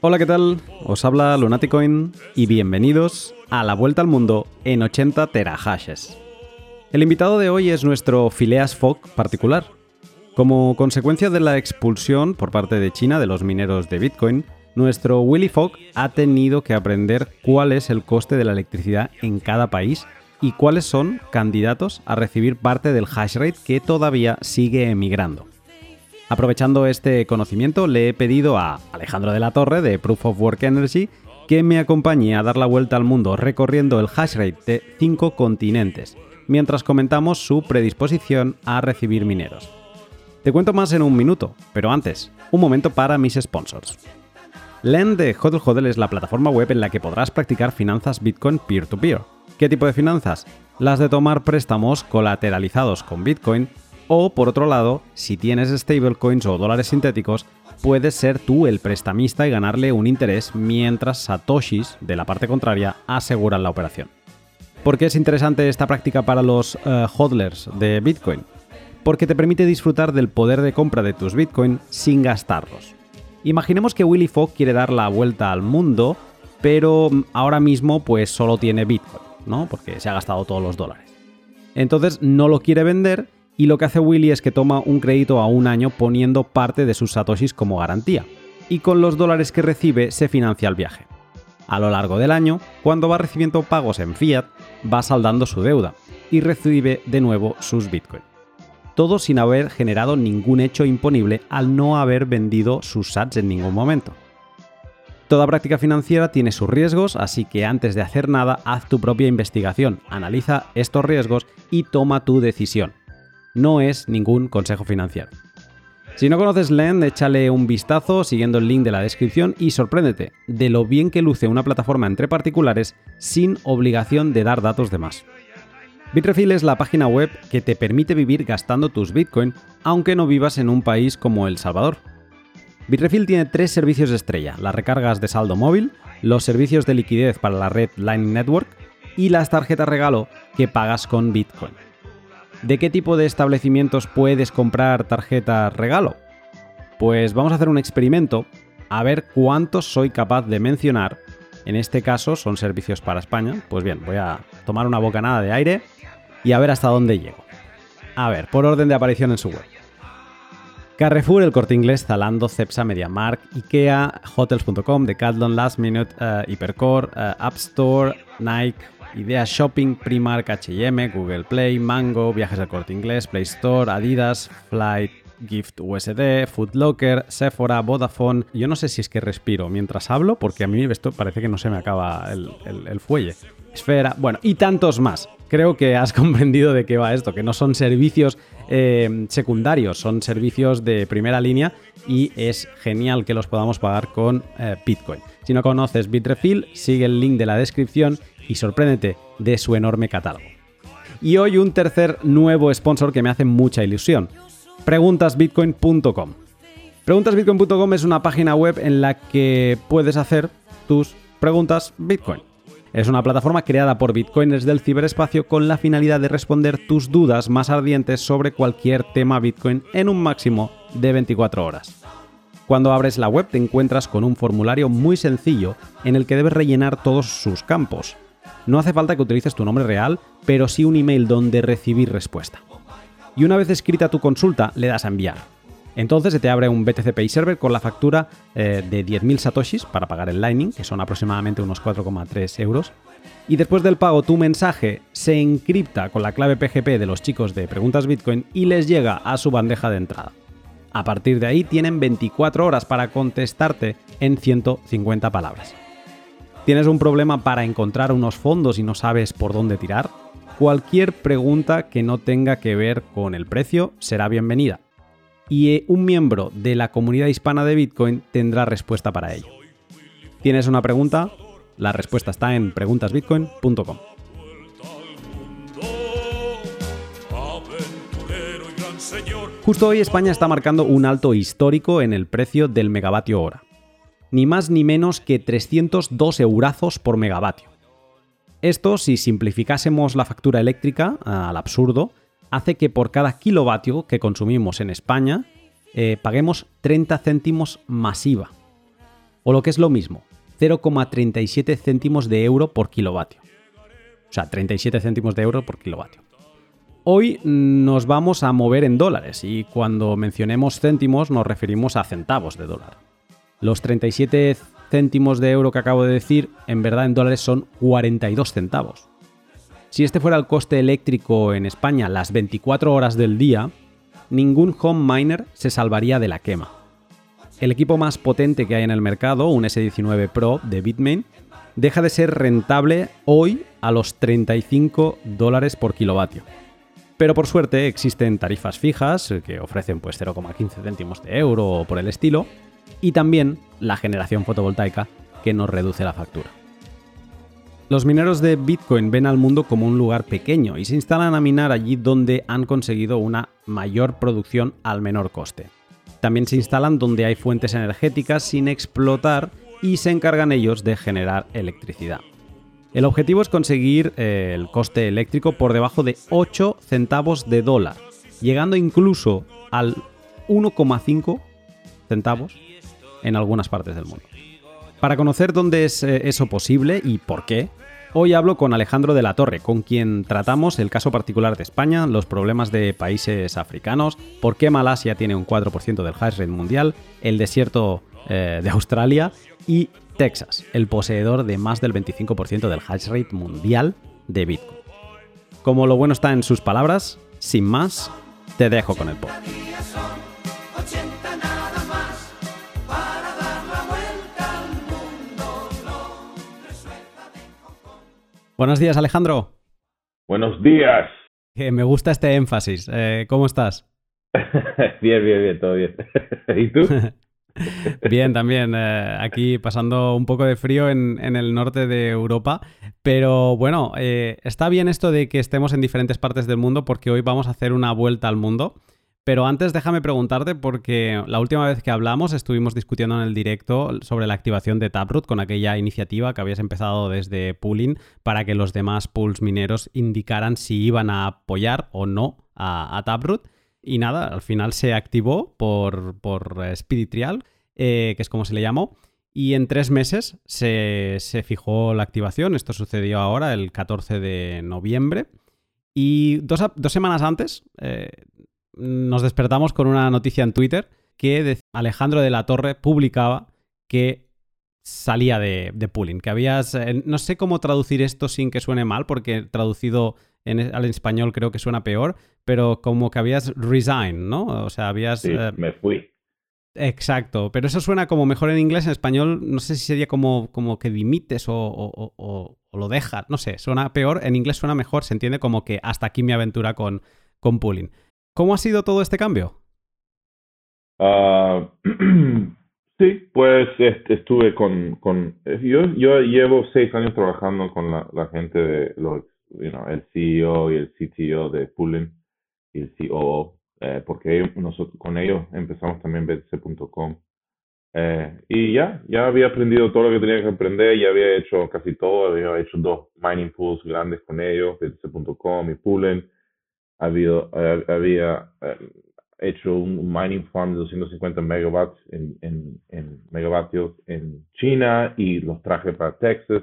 Hola, ¿qué tal? Os habla Lunaticoin y bienvenidos a la vuelta al mundo en 80 terahashes. El invitado de hoy es nuestro Phileas Fogg particular. Como consecuencia de la expulsión por parte de China de los mineros de Bitcoin, nuestro Willy Fogg ha tenido que aprender cuál es el coste de la electricidad en cada país y cuáles son candidatos a recibir parte del hash rate que todavía sigue emigrando. Aprovechando este conocimiento, le he pedido a Alejandro de la Torre de Proof of Work Energy que me acompañe a dar la vuelta al mundo recorriendo el hash rate de cinco continentes, mientras comentamos su predisposición a recibir mineros. Te cuento más en un minuto, pero antes, un momento para mis sponsors. Lend de Hodl Hodl es la plataforma web en la que podrás practicar finanzas Bitcoin peer-to-peer. -peer. ¿Qué tipo de finanzas? Las de tomar préstamos colateralizados con Bitcoin o, por otro lado, si tienes stablecoins o dólares sintéticos, puedes ser tú el prestamista y ganarle un interés mientras satoshis, de la parte contraria, aseguran la operación. ¿Por qué es interesante esta práctica para los uh, hodlers de Bitcoin? Porque te permite disfrutar del poder de compra de tus Bitcoin sin gastarlos. Imaginemos que Willy Fogg quiere dar la vuelta al mundo, pero ahora mismo pues solo tiene Bitcoin, ¿no? Porque se ha gastado todos los dólares. Entonces no lo quiere vender y lo que hace Willy es que toma un crédito a un año poniendo parte de sus satoshis como garantía, y con los dólares que recibe se financia el viaje. A lo largo del año, cuando va recibiendo pagos en fiat, va saldando su deuda y recibe de nuevo sus bitcoin. Todo sin haber generado ningún hecho imponible al no haber vendido sus sats en ningún momento. Toda práctica financiera tiene sus riesgos, así que antes de hacer nada, haz tu propia investigación, analiza estos riesgos y toma tu decisión no es ningún consejo financiero. Si no conoces Lend, échale un vistazo siguiendo el link de la descripción y sorpréndete de lo bien que luce una plataforma entre particulares sin obligación de dar datos de más. Bitrefill es la página web que te permite vivir gastando tus Bitcoin aunque no vivas en un país como El Salvador. Bitrefill tiene tres servicios de estrella, las recargas de saldo móvil, los servicios de liquidez para la red Lightning Network y las tarjetas regalo que pagas con Bitcoin. ¿De qué tipo de establecimientos puedes comprar tarjeta regalo? Pues vamos a hacer un experimento a ver cuántos soy capaz de mencionar. En este caso son servicios para España. Pues bien, voy a tomar una bocanada de aire y a ver hasta dónde llego. A ver, por orden de aparición en su web. Carrefour, El Corte Inglés, Zalando, Cepsa, MediaMark, Ikea, Hotels.com, Decathlon, Last Minute, uh, Hypercore, uh, App Store, Nike, Idea Shopping, Primark, H&M, Google Play, Mango, Viajes al Corte Inglés, Play Store, Adidas, Flight, Gift USD, Foodlocker, Sephora, Vodafone. Yo no sé si es que respiro mientras hablo, porque a mí esto parece que no se me acaba el, fuelle. Esfera, bueno, y tantos más. Creo que has comprendido de qué va esto, que no son servicios eh, secundarios, son servicios de primera línea y es genial que los podamos pagar con eh, Bitcoin. Si no conoces Bitrefill, sigue el link de la descripción y sorpréndete de su enorme catálogo. Y hoy un tercer nuevo sponsor que me hace mucha ilusión, preguntasbitcoin.com. Preguntasbitcoin.com es una página web en la que puedes hacer tus preguntas Bitcoin. Es una plataforma creada por bitcoiners del ciberespacio con la finalidad de responder tus dudas más ardientes sobre cualquier tema Bitcoin en un máximo de 24 horas. Cuando abres la web te encuentras con un formulario muy sencillo en el que debes rellenar todos sus campos, no hace falta que utilices tu nombre real, pero sí un email donde recibir respuesta. Y una vez escrita tu consulta, le das a enviar. Entonces se te abre un BTC Pay Server con la factura eh, de 10.000 satoshis para pagar el Lightning, que son aproximadamente unos 4,3 euros. Y después del pago, tu mensaje se encripta con la clave PGP de los chicos de Preguntas Bitcoin y les llega a su bandeja de entrada. A partir de ahí tienen 24 horas para contestarte en 150 palabras. ¿Tienes un problema para encontrar unos fondos y no sabes por dónde tirar? Cualquier pregunta que no tenga que ver con el precio será bienvenida. Y un miembro de la comunidad hispana de Bitcoin tendrá respuesta para ello. ¿Tienes una pregunta? La respuesta está en preguntasbitcoin.com. Justo hoy España está marcando un alto histórico en el precio del megavatio hora ni más ni menos que 302 eurazos por megavatio. Esto, si simplificásemos la factura eléctrica al absurdo, hace que por cada kilovatio que consumimos en España eh, paguemos 30 céntimos masiva. o lo que es lo mismo, 0,37 céntimos de euro por kilovatio. O sea, 37 céntimos de euro por kilovatio. Hoy nos vamos a mover en dólares y cuando mencionemos céntimos nos referimos a centavos de dólar. Los 37 céntimos de euro que acabo de decir, en verdad en dólares son 42 centavos. Si este fuera el coste eléctrico en España las 24 horas del día, ningún home miner se salvaría de la quema. El equipo más potente que hay en el mercado, un S19 Pro de Bitmain, deja de ser rentable hoy a los 35 dólares por kilovatio. Pero por suerte existen tarifas fijas que ofrecen pues 0,15 céntimos de euro o por el estilo, y también la generación fotovoltaica que nos reduce la factura. Los mineros de Bitcoin ven al mundo como un lugar pequeño y se instalan a minar allí donde han conseguido una mayor producción al menor coste. También se instalan donde hay fuentes energéticas sin explotar y se encargan ellos de generar electricidad. El objetivo es conseguir eh, el coste eléctrico por debajo de 8 centavos de dólar, llegando incluso al 1,5 centavos en algunas partes del mundo. Para conocer dónde es eh, eso posible y por qué, hoy hablo con Alejandro de la Torre, con quien tratamos el caso particular de España, los problemas de países africanos, por qué Malasia tiene un 4% del hash rate mundial, el desierto eh, de Australia y Texas, el poseedor de más del 25% del hash rate mundial de Bitcoin. Como lo bueno está en sus palabras, sin más, te dejo con el pod. Buenos días, Alejandro. Buenos días. me gusta este énfasis. Eh, ¿Cómo estás? bien, bien, bien, todo bien. ¿Y tú? Bien, también. Eh, aquí pasando un poco de frío en, el norte de Europa. Pero bueno, eh, está bien esto de que estemos en diferentes partes del mundo porque hoy vamos a hacer una vuelta al mundo. Pero antes déjame preguntarte porque la última vez que hablamos estuvimos discutiendo en el directo sobre la activación de Taproot con aquella iniciativa que habías empezado desde Pooling para que los demás pools mineros indicaran si iban a apoyar o no a, Taproot. Y nada, al final se activó por, por Spirit Trial, eh, que es como se le llamó. Y en tres meses se, fijó la activación. Esto sucedió ahora, el 14 de noviembre. Y dos, semanas antes, eh, nos despertamos con una noticia en Twitter que Alejandro de la Torre publicaba que salía de, pooling, que habías, eh, no sé cómo traducir esto sin que suene mal, porque traducido al español creo que suena peor, pero como que habías resign, ¿no? O sea, habías... Sí, eh, me fui. Exacto, pero eso suena como mejor en inglés, en español no sé si sería como, como que dimites o, lo dejas, no sé, suena peor, en inglés suena mejor, se entiende como que hasta aquí mi aventura con, con pooling. ¿Cómo ha sido todo este cambio? Ah, sí, pues estuve con, con yo, yo llevo seis años trabajando con la, gente de los, el CEO y el CTO de Pooling y el COO, eh, porque nosotros con ellos empezamos también BTC.com. Eh, y ya, ya había aprendido todo lo que tenía que aprender, ya había hecho casi todo, había hecho dos mining pools grandes con ellos, BTC.com y Pooling habido, había eh, hecho un mining farm de 250 megawatts en, en, en, megavatios en China y los traje para Texas,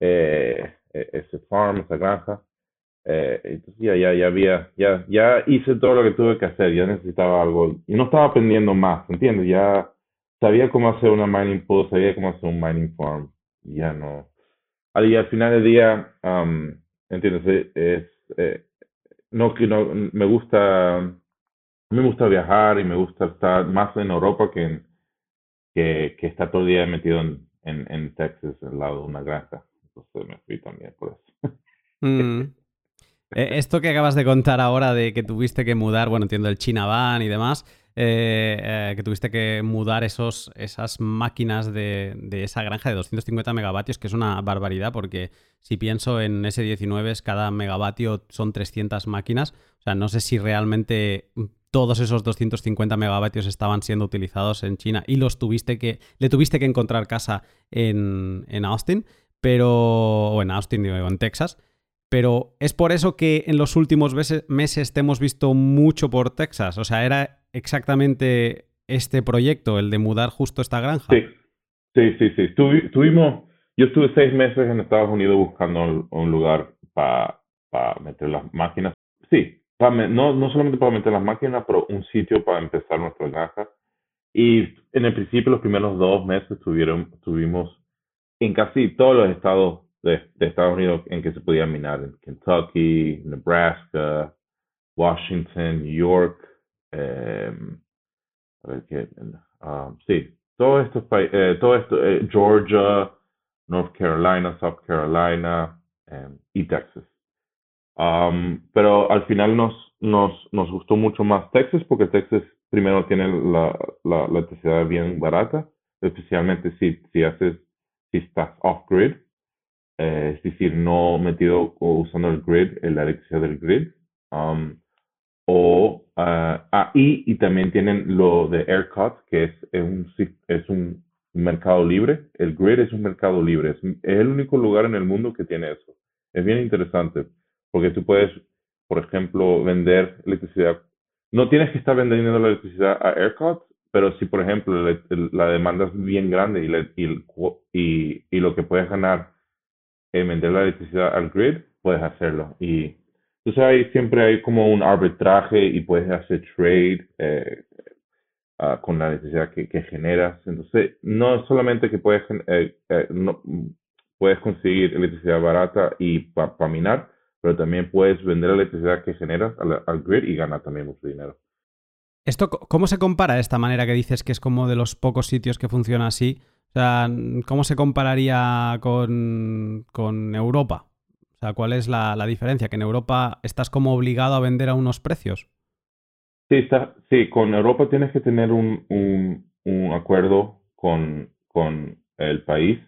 eh, ese farm, esa granja. Eh, entonces ya, ya, ya había, ya, ya hice todo lo que tuve que hacer, ya necesitaba algo, y no estaba aprendiendo más, ¿entiendes? Ya sabía cómo hacer una mining pool, sabía cómo hacer un mining farm, ya no. Y al final del día, um, ¿entiendes? Es, eh, no que no me gusta me gusta viajar y me gusta estar más en Europa que en, que, que estar todo el día metido en, en, en, Texas al lado de una granja entonces me fui también por eso mm. e, esto que acabas de contar ahora de que tuviste que mudar bueno entiendo el China Van y demás eh, eh, que tuviste que mudar esos, esas máquinas de, de, esa granja de 250 megavatios, que es una barbaridad, porque si pienso en S19, cada megavatio son 300 máquinas. O sea, no sé si realmente todos esos 250 megavatios estaban siendo utilizados en China y los tuviste que, le tuviste que encontrar casa en, en Austin, pero, o en Austin o en Texas. Pero es por eso que en los últimos meses te hemos visto mucho por Texas. O sea, era exactamente este proyecto, el de mudar justo esta granja. Sí, Sí, sí, sí. tuvimos, yo estuve seis meses en Estados Unidos buscando un, lugar para meter las máquinas. Sí, no, no solamente para meter las máquinas, pero un sitio para empezar nuestra granja. Y en el principio, los primeros dos meses, tuvieron, tuvimos en casi todos los estados de, Estados Unidos en que se podía minar, en Kentucky, Nebraska, Washington, New York, eh, a ver qué, um, sí, todos estos países, eh, todo esto, eh, Georgia, North Carolina, South Carolina em, y Texas. Um, pero al final nos, nos, nos gustó mucho más Texas porque Texas primero tiene la, la, electricidad bien barata, especialmente si, si haces, si estás off-grid, eh, es decir, no metido o usando el grid, la electricidad del grid. Um, o, ah, ah, y, y, también tienen lo de ERCOT, que es, es, un, es un mercado libre. El grid es un mercado libre. Es, es, el único lugar en el mundo que tiene eso. Es bien interesante porque tú puedes, por ejemplo, vender electricidad. No tienes que estar vendiendo la electricidad a ERCOT, pero si, por ejemplo, la, demanda es bien grande y, y, y, y, lo que puedes ganar en vender la electricidad al grid, puedes hacerlo. Y entonces ahí siempre hay como un arbitraje y puedes hacer trade eh, uh, con la necesidad que, generas. Entonces no solamente que puedes, eh, eh, no, puedes conseguir electricidad barata y para minar, pero también puedes vender la electricidad que generas al grid y ganar también mucho dinero. ¿Esto cómo se compara esta manera que dices que es como de los pocos sitios que funciona así? O sea, ¿cómo se compararía con, con Europa? sea, ¿cuál es la, diferencia? ¿Que en Europa estás como obligado a vender a unos precios? Sí, está, sí con Europa tienes que tener un, un, acuerdo con, con, el país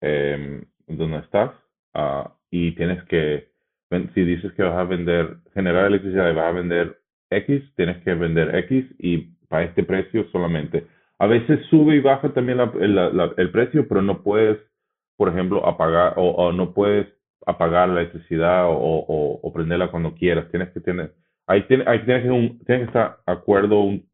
em, donde estás ah, y tienes que, si dices que vas a vender, generar electricidad y vas a vender X, tienes que vender X y para este precio solamente. A veces sube y baja también el precio, pero no puedes, por ejemplo, apagar o no puedes apagar la electricidad o, prenderla cuando quieras. Tienes que tener, ahí, tiene, ahí tienes, que un, tienes que estar de acuerdo un,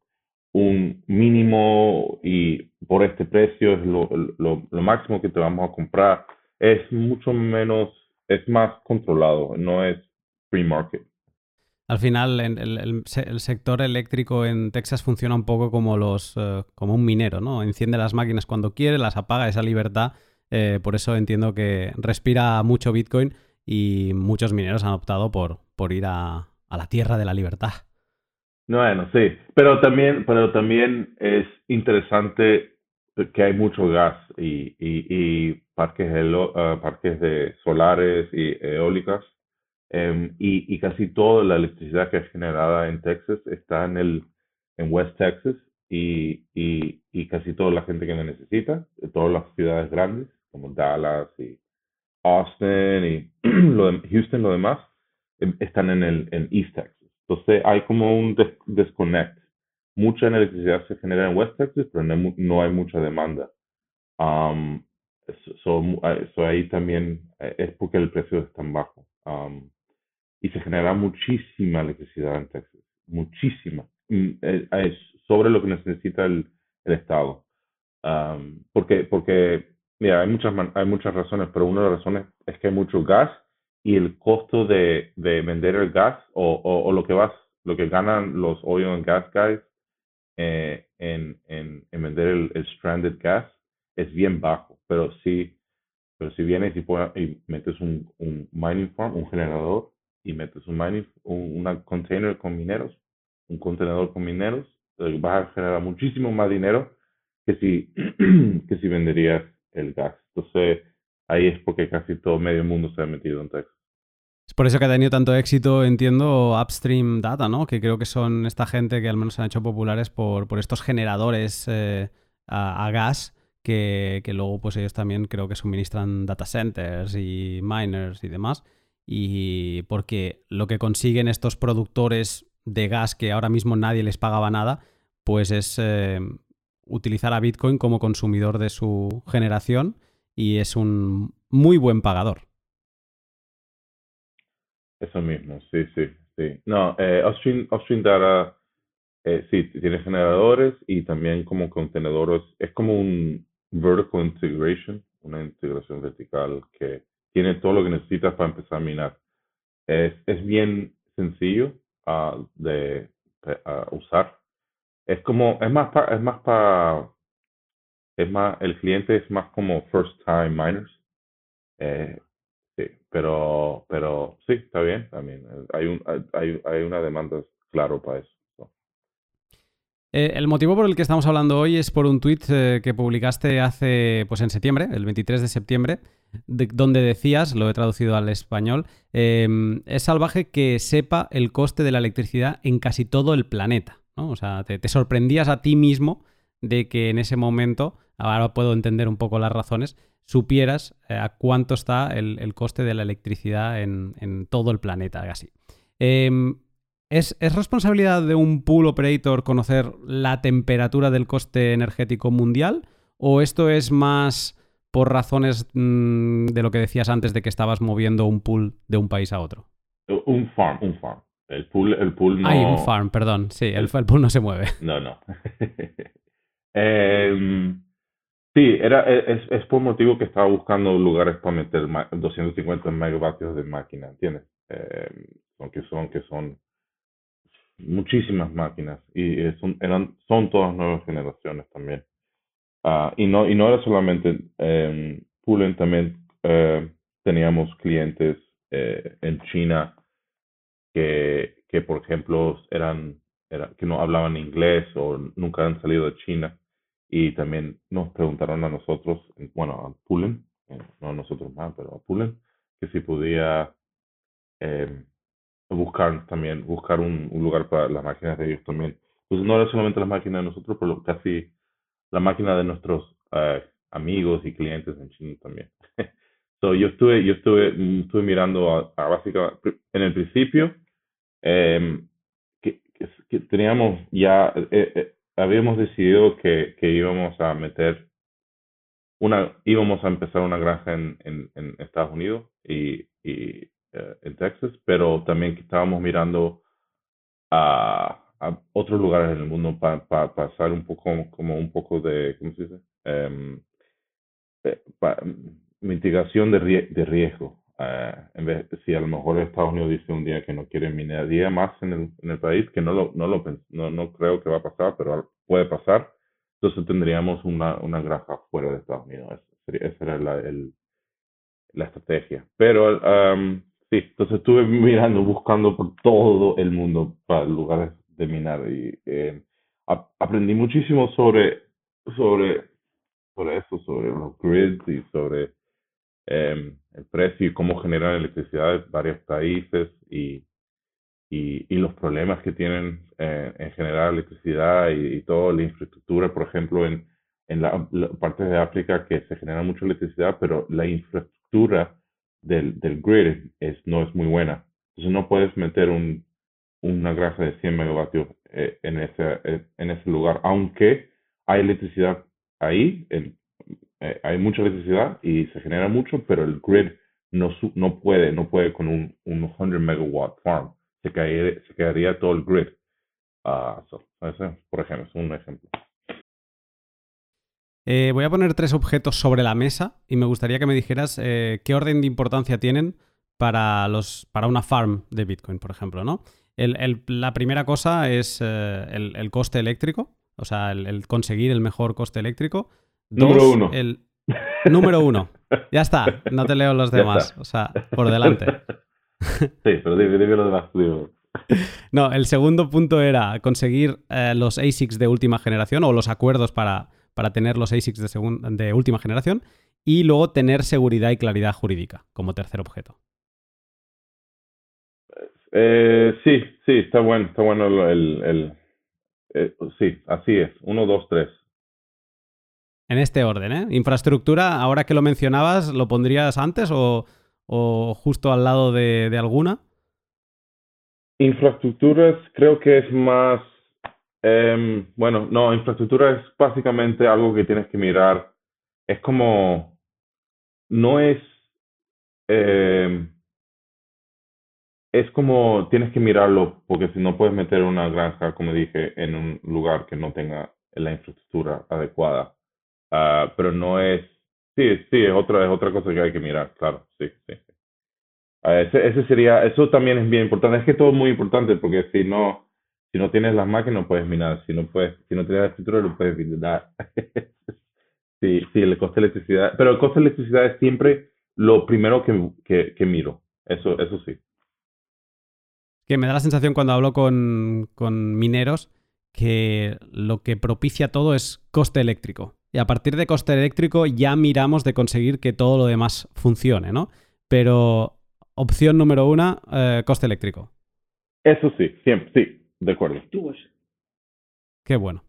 mínimo y por este precio es lo, máximo que te vamos a comprar. Es mucho menos, es más controlado, no es free market. Al final, el, el, sector eléctrico en Texas funciona un poco como los eh, como un minero, ¿no? Enciende las máquinas cuando quiere, las apaga, esa libertad eh, por eso entiendo que respira mucho Bitcoin y muchos mineros han optado por, por ir a, la tierra de la libertad. Bueno, sí, pero también, pero también es interesante que hay mucho gas y, y, parques, uh, parques de solares y eólicas em, y, casi toda la electricidad que es generada en Texas está en el en West Texas y, y, casi toda la gente que lo necesita, todas las ciudades grandes como Dallas y Austin y lo de Houston, lo demás, em, están en el en East Texas. Entonces hay como un disconnect. Mucha electricidad se genera en West Texas, pero no, hay mucha demanda. Um, so, ahí también eh, es porque el precio es tan bajo. Um, y se genera muchísima electricidad en Texas, muchísima, mm, eh, es sobre lo que necesita el, el Estado. Porque, porque Mira, hay muchas, hay muchas razones, pero una de las razones es que hay mucho gas y el costo de, de vender el gas o, o, lo que vas, lo que ganan los oil and gas guys eh, en, en, en, vender el, el, stranded gas es bien bajo. Pero si, pero si vienes y, y metes un, un, mining farm, un generador, y metes un mining, un container con mineros, un contenedor con mineros, eh, vas a generar muchísimo más dinero que si, que si venderías el gas. Entonces, ahí es porque casi todo medio mundo se ha metido en Texas. Es por eso que ha tenido tanto éxito, entiendo, Upstream Data, ¿no? Que creo que son esta gente que al menos se han hecho populares por, por estos generadores eh, a, gas que, que, luego pues ellos también creo que suministran data centers y miners y demás. Y porque lo que consiguen estos productores de gas que ahora mismo nadie les pagaba nada, pues es eh, utilizar a Bitcoin como consumidor de su generación y es un muy buen pagador. Eso mismo, sí, sí, sí. No, eh, Upstream, Data, eh, sí, tiene generadores y también como contenedores, es como un, vertical integration, una integración vertical que tiene todo lo que necesitas para empezar a minar. Es, es bien sencillo uh, de uh, usar. Es como, es más para, es más para, es más, el cliente es más como first time miners. Eh, sí, pero, pero sí, está bien también. Hay un, hay, hay una demanda claro para eso. Eh, el motivo por el que estamos hablando hoy es por un tuit eh, que publicaste hace, pues en septiembre, el 23 de septiembre, donde decías, lo he traducido al español, em, es salvaje que sepa el coste de la electricidad en casi todo el planeta. O sea, te, sorprendías a ti mismo de que en ese momento, ahora puedo entender un poco las razones, supieras eh, a cuánto está el, coste de la electricidad en, todo el planeta, casi. Em, ¿Es, responsabilidad de un pool operator conocer la temperatura del coste energético mundial? ¿O esto es más por razones mm, de lo que decías antes de que estabas moviendo un pool de un país a otro? Un farm, un farm. El pool, el pool no... Hay un farm, perdón. Sí, el, pool no se mueve. No, no. Em, sí, era, es, es, por motivo que estaba buscando lugares para meter 250 megavatios de máquina, ¿entiendes? Eh, aunque son, que son muchísimas máquinas y son, eran, son todas nuevas generaciones también. Uh, y, no, y no era solamente eh, también eh, teníamos clientes eh, en China que, que, por ejemplo, eran, era, que no hablaban inglés o nunca han salido de China y también nos preguntaron a nosotros, bueno, a Poolen, eh, no a nosotros más, pero a Poolen, que si podía eh, buscar también, buscar un, un, lugar para las máquinas de ellos también. Pues no era solamente las máquinas de nosotros, pero casi la máquina de nuestros uh, amigos y clientes en China también. so, yo estuve, yo estuve, mm, estuve mirando a, a básicamente, en el principio, eh, que, que, teníamos ya, eh, eh, habíamos decidido que, que íbamos a meter una, íbamos a empezar una granja en, en, en Estados Unidos y, y eh, en Texas, pero también estábamos mirando a, a, otros lugares en el mundo para pasar un poco como un poco de, ¿cómo se dice? Um, mitigación de, de riesgo. Uh, en vez, si a lo mejor Estados Unidos dice un día que no quiere minería más en el, en el país, que no lo, no lo no, no creo que va a pasar, pero puede pasar, entonces tendríamos una, una granja fuera de Estados Unidos. Esa era la, el, la estrategia. Pero um, Sí, entonces estuve mirando, buscando por todo el mundo para lugares de minar y eh, aprendí muchísimo sobre, sobre, sobre eso, sobre los grids y sobre eh, el precio y cómo generar electricidad en varios países y, y, los problemas que tienen eh, en generar electricidad y, y, toda la infraestructura, por ejemplo, en, en la, la parte de África que se genera mucha electricidad, pero la infraestructura del, del grid es, no es muy buena. Entonces no puedes meter un, una granja de 100 megavatios eh, en, ese, eh, en ese lugar, aunque hay electricidad ahí, eh, hay mucha electricidad y se genera mucho, pero el grid no, no puede, no puede con un, un 100 megawatt farm. Se, caería, se quedaría todo el grid. Uh, so, ese, por ejemplo, es un ejemplo. Eh, voy a poner tres objetos sobre la mesa y me gustaría que me dijeras eh, qué orden de importancia tienen para, los, para una farm de Bitcoin, por ejemplo, ¿no? El, el, la primera cosa es eh, el, el, coste eléctrico, o sea, el, conseguir el mejor coste eléctrico. Dos, número uno. El número uno. Ya está, no te leo los demás, o sea, por delante. Sí, pero dime, dime los demás. Dime. No, el segundo punto era conseguir los ASICs de última generación o los acuerdos para para tener los ASICs de, de última generación y luego tener seguridad y claridad jurídica como tercer objeto. Eh, sí, sí, está bueno, está bueno el, el, eh, sí, así es, uno, dos, tres. En este orden, ¿eh? Infraestructura, ahora que lo mencionabas, ¿lo pondrías antes o, o justo al lado de, de alguna? Infraestructuras creo que es más eh, bueno, no, infraestructura es básicamente algo que tienes que mirar. Es como, no es, eh, es como tienes que mirarlo porque si no puedes meter una granja, como dije, en un lugar que no tenga la infraestructura adecuada. ah, pero no es, sí, sí, es otra, es otra cosa que hay que mirar, claro, sí, sí. Ah, ese, ese sería, eso también es bien importante, es que todo es muy importante porque si no, si no tienes las máquinas no puedes minar, si no puedes, si no tienes la escritura no puedes minar. sí, sí, el coste de electricidad, pero el coste de electricidad es siempre lo primero que, que, que miro, eso, eso sí. Que me da la sensación cuando hablo con, con mineros que lo que propicia todo es coste eléctrico. Y a partir de coste eléctrico ya miramos de conseguir que todo lo demás funcione, ¿no? Pero opción número una, eh, coste eléctrico. Eso sí, siempre, sí, de acuerdo. Qué bueno.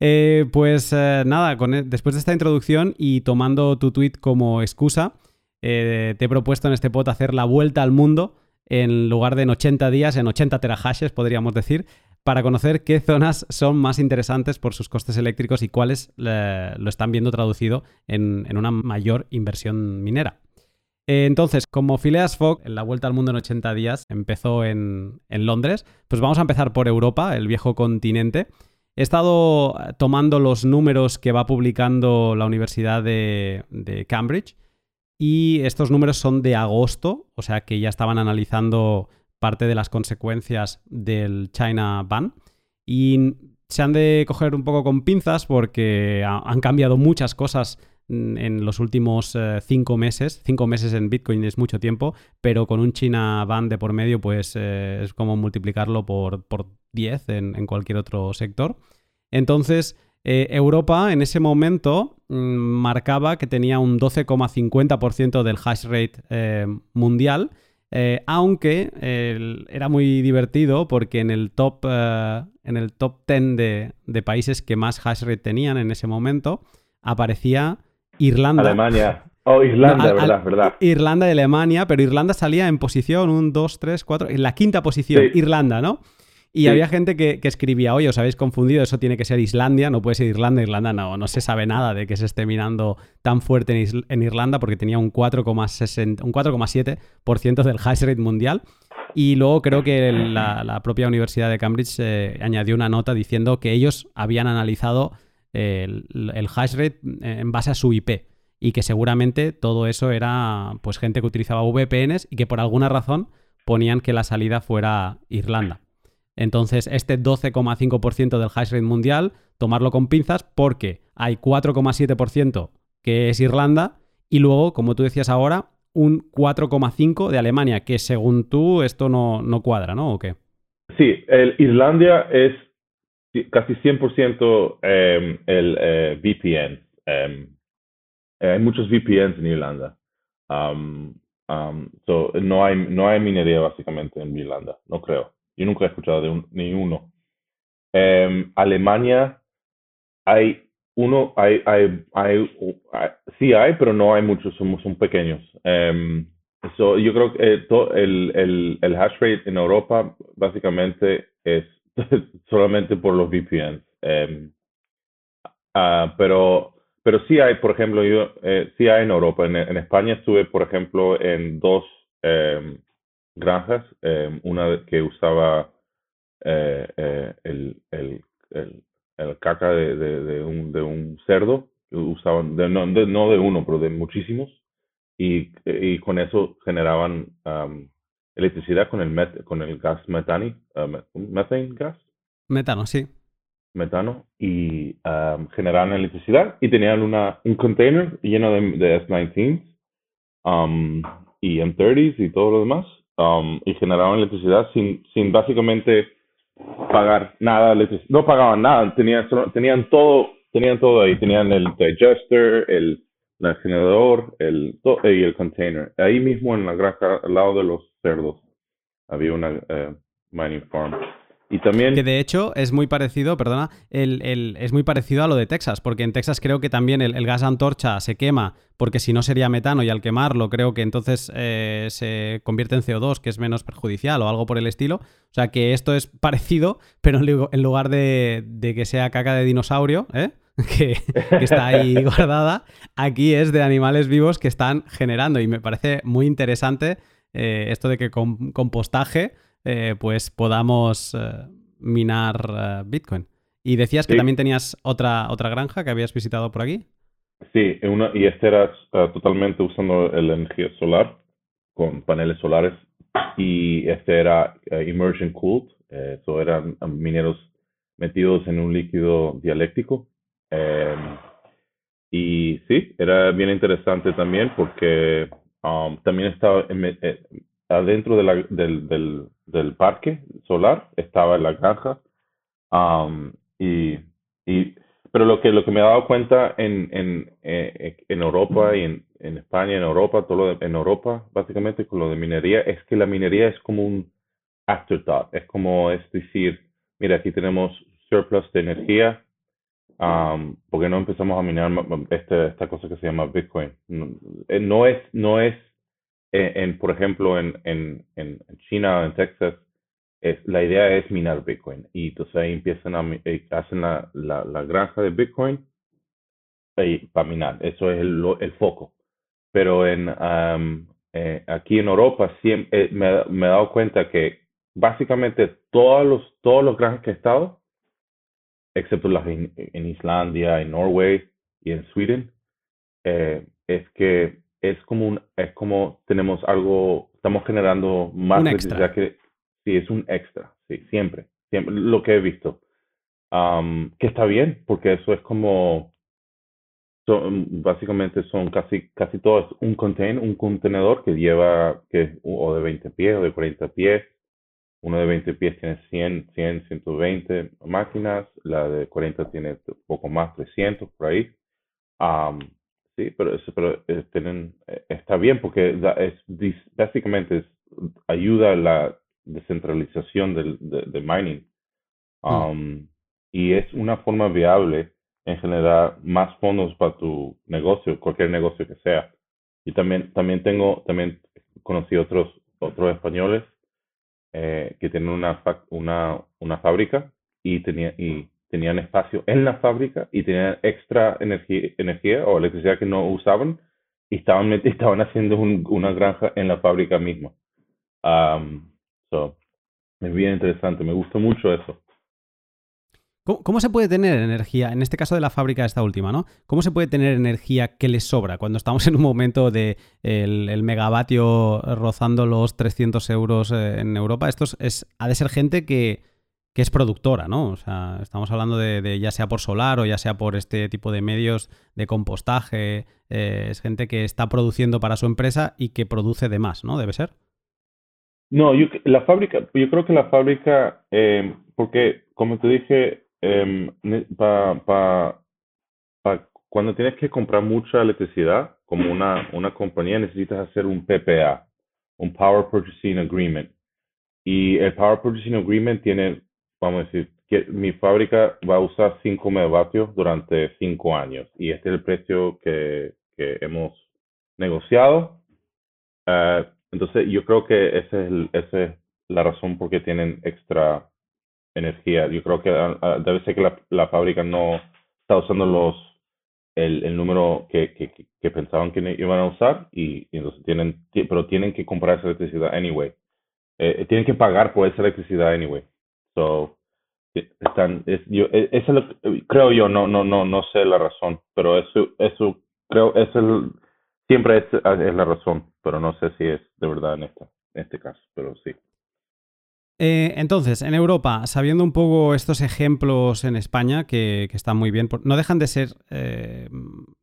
Eh, pues eh, nada, con, e, después de esta introducción y tomando tu tweet como excusa, te he propuesto en este pod hacer la vuelta al mundo en lugar de en 80 días, en 80 terahashes, podríamos decir, para conocer qué zonas son más interesantes por sus costes eléctricos y cuáles lo están viendo traducido en, una mayor inversión minera. Eh, entonces, como Phileas Fogg, en la vuelta al mundo en 80 días, empezó en, Londres, pues vamos a empezar por Europa, el viejo continente. He estado tomando los números que va publicando la Universidad de, de Cambridge y estos números son de agosto, o sea que ya estaban analizando parte de las consecuencias del China Ban. Y se han de coger un poco con pinzas porque han cambiado muchas cosas en los últimos eh, cinco meses. Cinco meses en Bitcoin es mucho tiempo, pero con un China Ban de por medio, pues eh, es como multiplicarlo por, por 10 en, cualquier otro sector. Entonces, eh, Europa en ese momento mm, marcaba que tenía un 12,50% del hash rate mundial eh, aunque era muy divertido porque en el top, en el top 10 de, países que más hash rate tenían en ese momento aparecía Irlanda. Alemania. Oh, Irlanda, verdad, verdad. Irlanda y Alemania, pero Irlanda salía en posición 1, 2, 3, 4, en la quinta posición, Irlanda, ¿no? Y había gente que, escribía, oye, os habéis confundido, eso tiene que ser Islandia, no puede ser Irlanda, Irlanda no, no se sabe nada de que se esté minando tan fuerte en, Irlanda porque tenía un 4,7% del hash rate mundial. Y luego creo que la, propia Universidad de Cambridge eh, añadió una nota diciendo que ellos habían analizado el, hash rate en base a su IP y que seguramente todo eso era pues gente que utilizaba VPNs y que por alguna razón ponían que la salida fuera Irlanda. Entonces, este 12,5% del hash rate mundial, tomarlo con pinzas porque hay 4,7% que es Irlanda y luego, como tú decías ahora, un 4,5% de Alemania, que según tú esto no, no cuadra, ¿no? ¿O qué? Sí, el Irlanda es casi 100% em, el eh, VPN. Em, hay muchos VPNs en Irlanda. Um, um, no, hay, no hay minería básicamente en Irlanda, no creo. Yo nunca he escuchado de ni uno. Em, Alemania hay uno, hay, hay, hay, sí hay, pero no hay muchos, son, son pequeños. Um, yo creo que eh, el, el, el hash rate en Europa básicamente es solamente por los VPNs. Em, ah, pero, pero sí hay, por ejemplo, yo, eh, sí hay en Europa. En, España estuve, por ejemplo, en dos granjas, eh, una que usaba eh, eh, el, el, el, caca de, de, de, un, de un cerdo, usaban, de, no, de, no de uno, pero de muchísimos, y, y con eso generaban electricidad con el, met, con el gas metani, uh, methane gas. Metano, sí. Metano, y generaban electricidad y tenían una, un container lleno de, de S19s um, y M30s y todo lo demás Um, y generaban electricidad sin, sin básicamente pagar nada No pagaban nada, tenían, tenían todo tenían todo ahí, tenían el digester, el, generador, el, y el container. Ahí mismo en la granja, al lado de los cerdos, había una uh, mining farm. Y también... Que de hecho es muy parecido, perdona, el, es muy parecido a lo de Texas, porque en Texas creo que también el, gas antorcha se quema, porque si no sería metano y al quemarlo creo que entonces eh, se convierte en CO2, que es menos perjudicial o algo por el estilo. O sea que esto es parecido, pero en lugar de, que sea caca de dinosaurio, ¿eh? que, está ahí guardada, aquí es de animales vivos que están generando y me parece muy interesante eh, esto de que con compostaje eh, pues podamos eh, minar Bitcoin. Y decías que también tenías otra, otra granja que habías visitado por aquí. Sí, una, y este era uh, totalmente usando la energía solar con paneles solares y este era uh, immersion cooled, eso eran mineros metidos en un líquido dialéctico. Um, y sí, era bien interesante también porque um, también estaba eh, adentro de la, del, del, parque solar, estaba en la granja. Um, y, y, pero lo que, lo que me he dado cuenta en, en, eh, en Europa y en, en España, en Europa, todo en Europa, básicamente con lo de minería, es que la minería es como un afterthought. Es como, es decir, mira, aquí tenemos surplus de energía, um, porque no empezamos a minar este, esta cosa que se llama Bitcoin? No, eh, es, no es eh, en, por ejemplo, en, en, en China en Texas, es, la idea es minar Bitcoin. Y entonces ahí empiezan a, eh, hacen la, la, la granja de Bitcoin para minar. Eso es el, el foco. Pero en, um, aquí en Europa siempre, me, me, he dado cuenta que básicamente todos los, todos los granjas que he estado excepto las en, Islandia, en Norway y en Sweden, eh, es que es como un, es como tenemos algo, estamos generando más electricidad que sí es un extra, sí, siempre, siempre lo que he visto. que está bien, porque eso es como son, básicamente son casi casi todos un contain, un contenedor que lleva que o de 20 pies o de 40 pies uno de 20 pies tiene 100, 100, 120 máquinas, la de 40 tiene un poco más, 300 por ahí. sí, pero, pero eh, tienen, eh, está bien porque es, básicamente es, ayuda a la descentralización del, de, mining. Mm. Y es una forma viable en generar más fondos para tu negocio, cualquier negocio que sea. Y también, también tengo, también conocí otros, otros españoles eh, que tienen una, una, una fábrica y, tenía, y tenían espacio en la fábrica y tenían extra energía, o electricidad que no usaban y estaban, estaban haciendo un, una granja en la fábrica misma. Um, so, es bien interesante, me gusta mucho eso. ¿Cómo, se puede tener energía, en este caso de la fábrica esta última, ¿no? ¿Cómo se puede tener energía que les sobra cuando estamos en un momento de el, megavatio rozando los 300 euros eh, en Europa? Esto es, ha de ser gente que, que, es productora, ¿no? O sea, estamos hablando de, ya sea por solar o ya sea por este tipo de medios de compostaje. Eh, es gente que está produciendo para su empresa y que produce de más, ¿no? Debe ser. No, yo, la fábrica, yo creo que la fábrica, eh, porque como te dije, eh, pa, pa, pa, cuando tienes que comprar mucha electricidad, como una, una compañía, necesitas hacer un PPA, un Power Purchasing Agreement. Y el Power Purchasing Agreement tiene, vamos a decir, que mi fábrica va a usar 5 megavatios durante 5 años. Y este es el precio que, que hemos negociado. Uh, entonces, yo creo que ese es, el, ese es la razón por qué tienen extra energía. Yo creo que ah, ah, debe ser que la, fábrica no está usando los el, el número que, pensaban que iban a usar y, entonces tienen, pero tienen que comprar esa electricidad anyway. Eh, eh, tienen que pagar por esa electricidad anyway. So, eh, están, es, yo, eso lo, creo yo, no, no, no, no sé la razón, pero eso, eso, creo, es el, siempre es, es la razón, pero no sé si es de verdad en esta, en este caso, pero sí. Eh, entonces, en Europa, sabiendo un poco estos ejemplos en España, que, están muy bien, no dejan de ser, eh,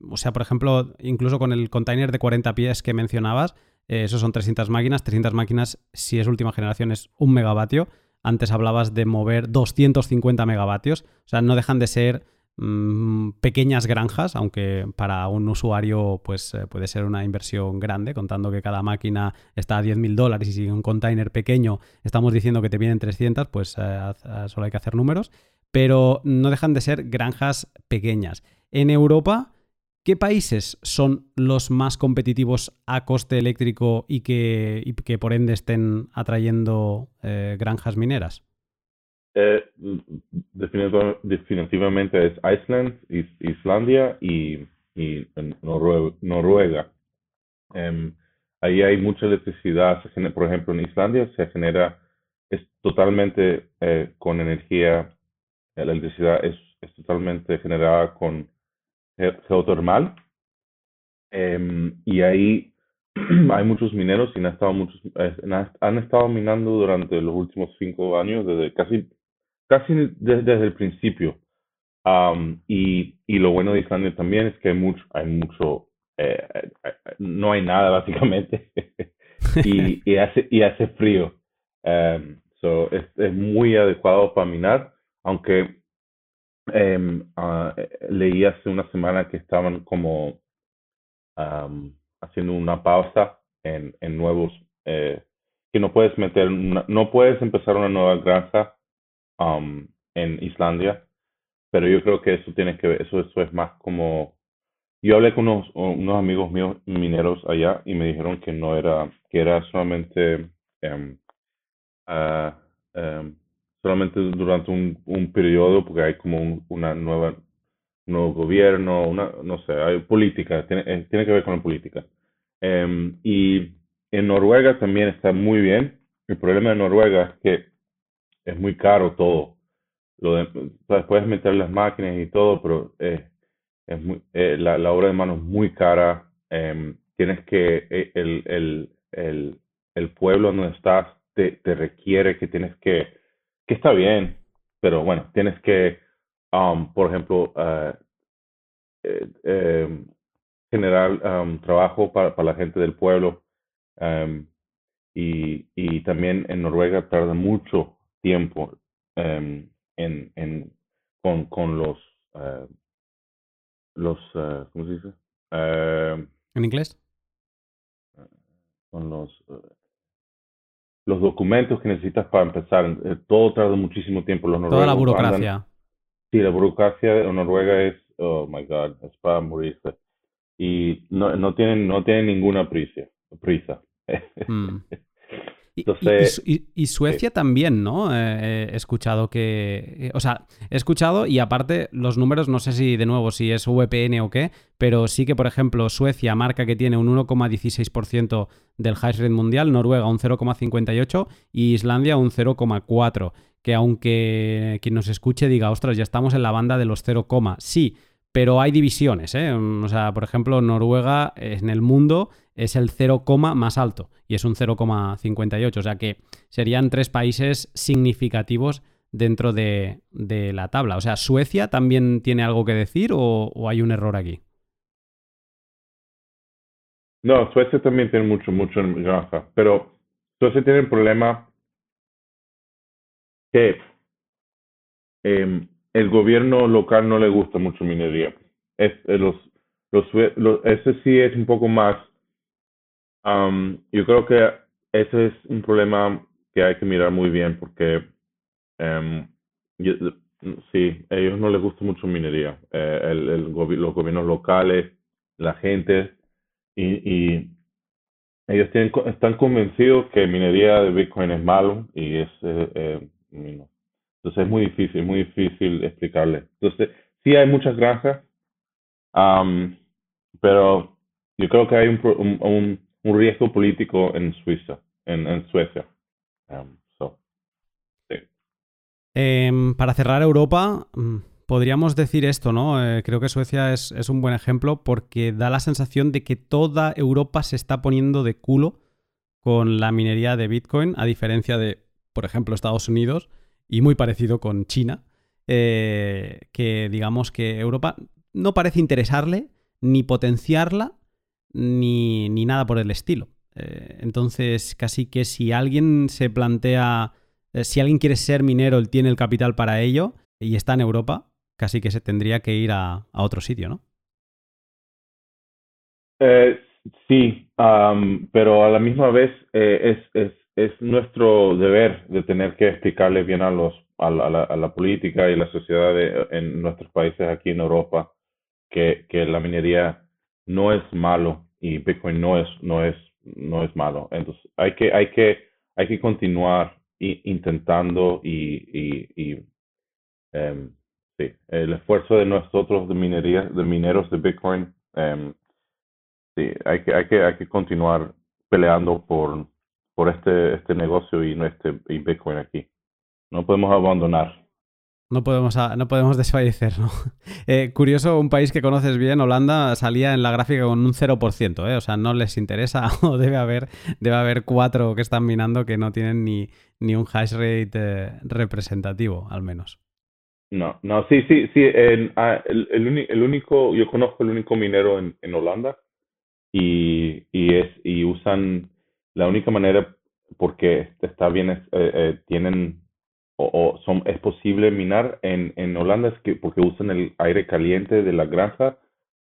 o sea, por ejemplo, incluso con el container de 40 pies que mencionabas, eh, esos son 300 máquinas, 300 máquinas, si es última generación, es un megavatio. Antes hablabas de mover 250 megavatios, o sea, no dejan de ser Mm, pequeñas granjas, aunque para un usuario pues, eh, puede ser una inversión grande, contando que cada máquina está a 10.000 dólares y si un container pequeño estamos diciendo que te vienen 300, pues eh, solo hay que hacer números, pero no dejan de ser granjas pequeñas. En Europa, ¿qué países son los más competitivos a coste eléctrico y que, por ende estén atrayendo eh, granjas mineras? Eh, definitivamente es Iceland, Islandia y, Noruega. Em, ahí hay mucha electricidad. por ejemplo, en Islandia se genera, es totalmente eh, con energía, la electricidad es, es totalmente generada con geotermal Em, y ahí hay muchos mineros y han estado, muchos, han estado minando durante los últimos cinco años, desde casi, casi desde, el principio. y, y lo bueno de Islandia también es que hay mucho, hay mucho eh, eh, no hay nada básicamente y, y, hace, y hace frío. Um, so es, es, muy adecuado para minar, aunque um, uh, leí hace una semana que estaban como um, haciendo una pausa en, en nuevos, eh, que no puedes meter, no puedes empezar una nueva granja um, en Islandia, pero yo creo que eso tiene que ver, eso, eso es más como yo hablé con unos, unos amigos míos mineros allá y me dijeron que no era, que era solamente, um, uh, um, solamente durante un, un periodo, porque hay como un, una nueva, nuevo gobierno, una, no sé, hay política, tiene, eh, tiene que ver con la política. Um, y en Noruega también está muy bien. El problema de Noruega es que es muy caro todo. Lo de, puedes meter las máquinas y todo, pero eh, es muy, eh, la, la, obra de mano es muy cara, eh, tienes que, eh, el, el, el, el, pueblo donde estás te, te, requiere que tienes que, que está bien, pero bueno, tienes que, um, por ejemplo, eh, generar um, trabajo para, para, la gente del pueblo. Um, y, y también en Noruega tarda mucho tiempo en, en, con, con los uh, los, uh, ¿cómo se dice? Uh, ¿En inglés? Con los, uh, los documentos que necesitas para empezar. Eh, todo tarda muchísimo tiempo. Los Toda la burocracia. sí, la burocracia de Noruega es, oh my God, es para morirse. Y no, no, tienen, no tienen ninguna prisa. prisa. Mm. y, Suecia también, ¿no? Eh, he escuchado que. O sea, he escuchado y aparte los números, no sé si de nuevo si es VPN o qué, pero sí que, por ejemplo, Suecia marca que tiene un 1,16% del hash rate mundial, Noruega un 0,58% y Islandia un 0,4%. Que aunque quien nos escuche diga, ostras, ya estamos en la banda de los 0, sí, pero hay divisiones, ¿eh? O sea, por ejemplo, Noruega en el mundo es el 0, más alto y es un 0,58. O sea que serían tres países significativos dentro de, de, la tabla. O sea, ¿Suecia también tiene algo que decir o, hay un error aquí? No, Suecia también tiene mucho, mucho en granja, pero Suecia tiene el problema que eh, el gobierno local no le gusta mucho minería. Eh, ese sí es un poco más Um, yo creo que ese es un problema que hay que mirar muy bien porque um, sí, a ellos no les gusta mucho minería. Eh, el, el los gobiernos locales, la gente, y, y ellos tienen, están convencidos que minería de Bitcoin es malo y es... Eh, eh, entonces es muy difícil, muy difícil explicarle. Entonces, sí hay muchas granjas, um, pero yo creo que hay un, un, un un riesgo político en Suiza, en, Suecia. Um, em, para cerrar Europa, mm, podríamos decir esto, ¿no? Eh, creo que Suecia es, es, un buen ejemplo porque da la sensación de que toda Europa se está poniendo de culo con la minería de Bitcoin, a diferencia de, por ejemplo, Estados Unidos y muy parecido con China, eh, que digamos que Europa no parece interesarle ni potenciarla ni, ni nada por el estilo. Eh, entonces, casi que si alguien se plantea, eh, si alguien quiere ser minero, él tiene el capital para ello y está en Europa, casi que se tendría que ir a, a otro sitio, ¿no? Eh, sí, pero a la misma vez es, es, es, nuestro deber de tener que explicarle bien a, los, a, la, a la política y la sociedad en nuestros países aquí en Europa que, que la minería no es malo y Bitcoin no es, no es, no es malo. Entonces hay que, hay que, hay que continuar intentando y, y, y em, sí, el esfuerzo de nosotros de minería, de mineros de Bitcoin, um, sí, hay que, hay que, hay que continuar peleando por, por este, este negocio y, este, y Bitcoin aquí. No podemos abandonar. No podemos, no podemos desfallecer, ¿no? Eh, curioso, un país que conoces bien, Holanda, salía en la gráfica con un 0%, ¿eh? O sea, no les interesa o debe haber, debe haber cuatro que están minando que no tienen ni, ni un hash rate eh, representativo, al menos. No, no, sí, sí, sí. Ah, el, el, único, yo conozco el único minero en, en Holanda y, y, es, y usan la única manera porque está bien, eh, eh, tienen o, son, es posible minar en, en Holanda es que porque usan el aire caliente de la granja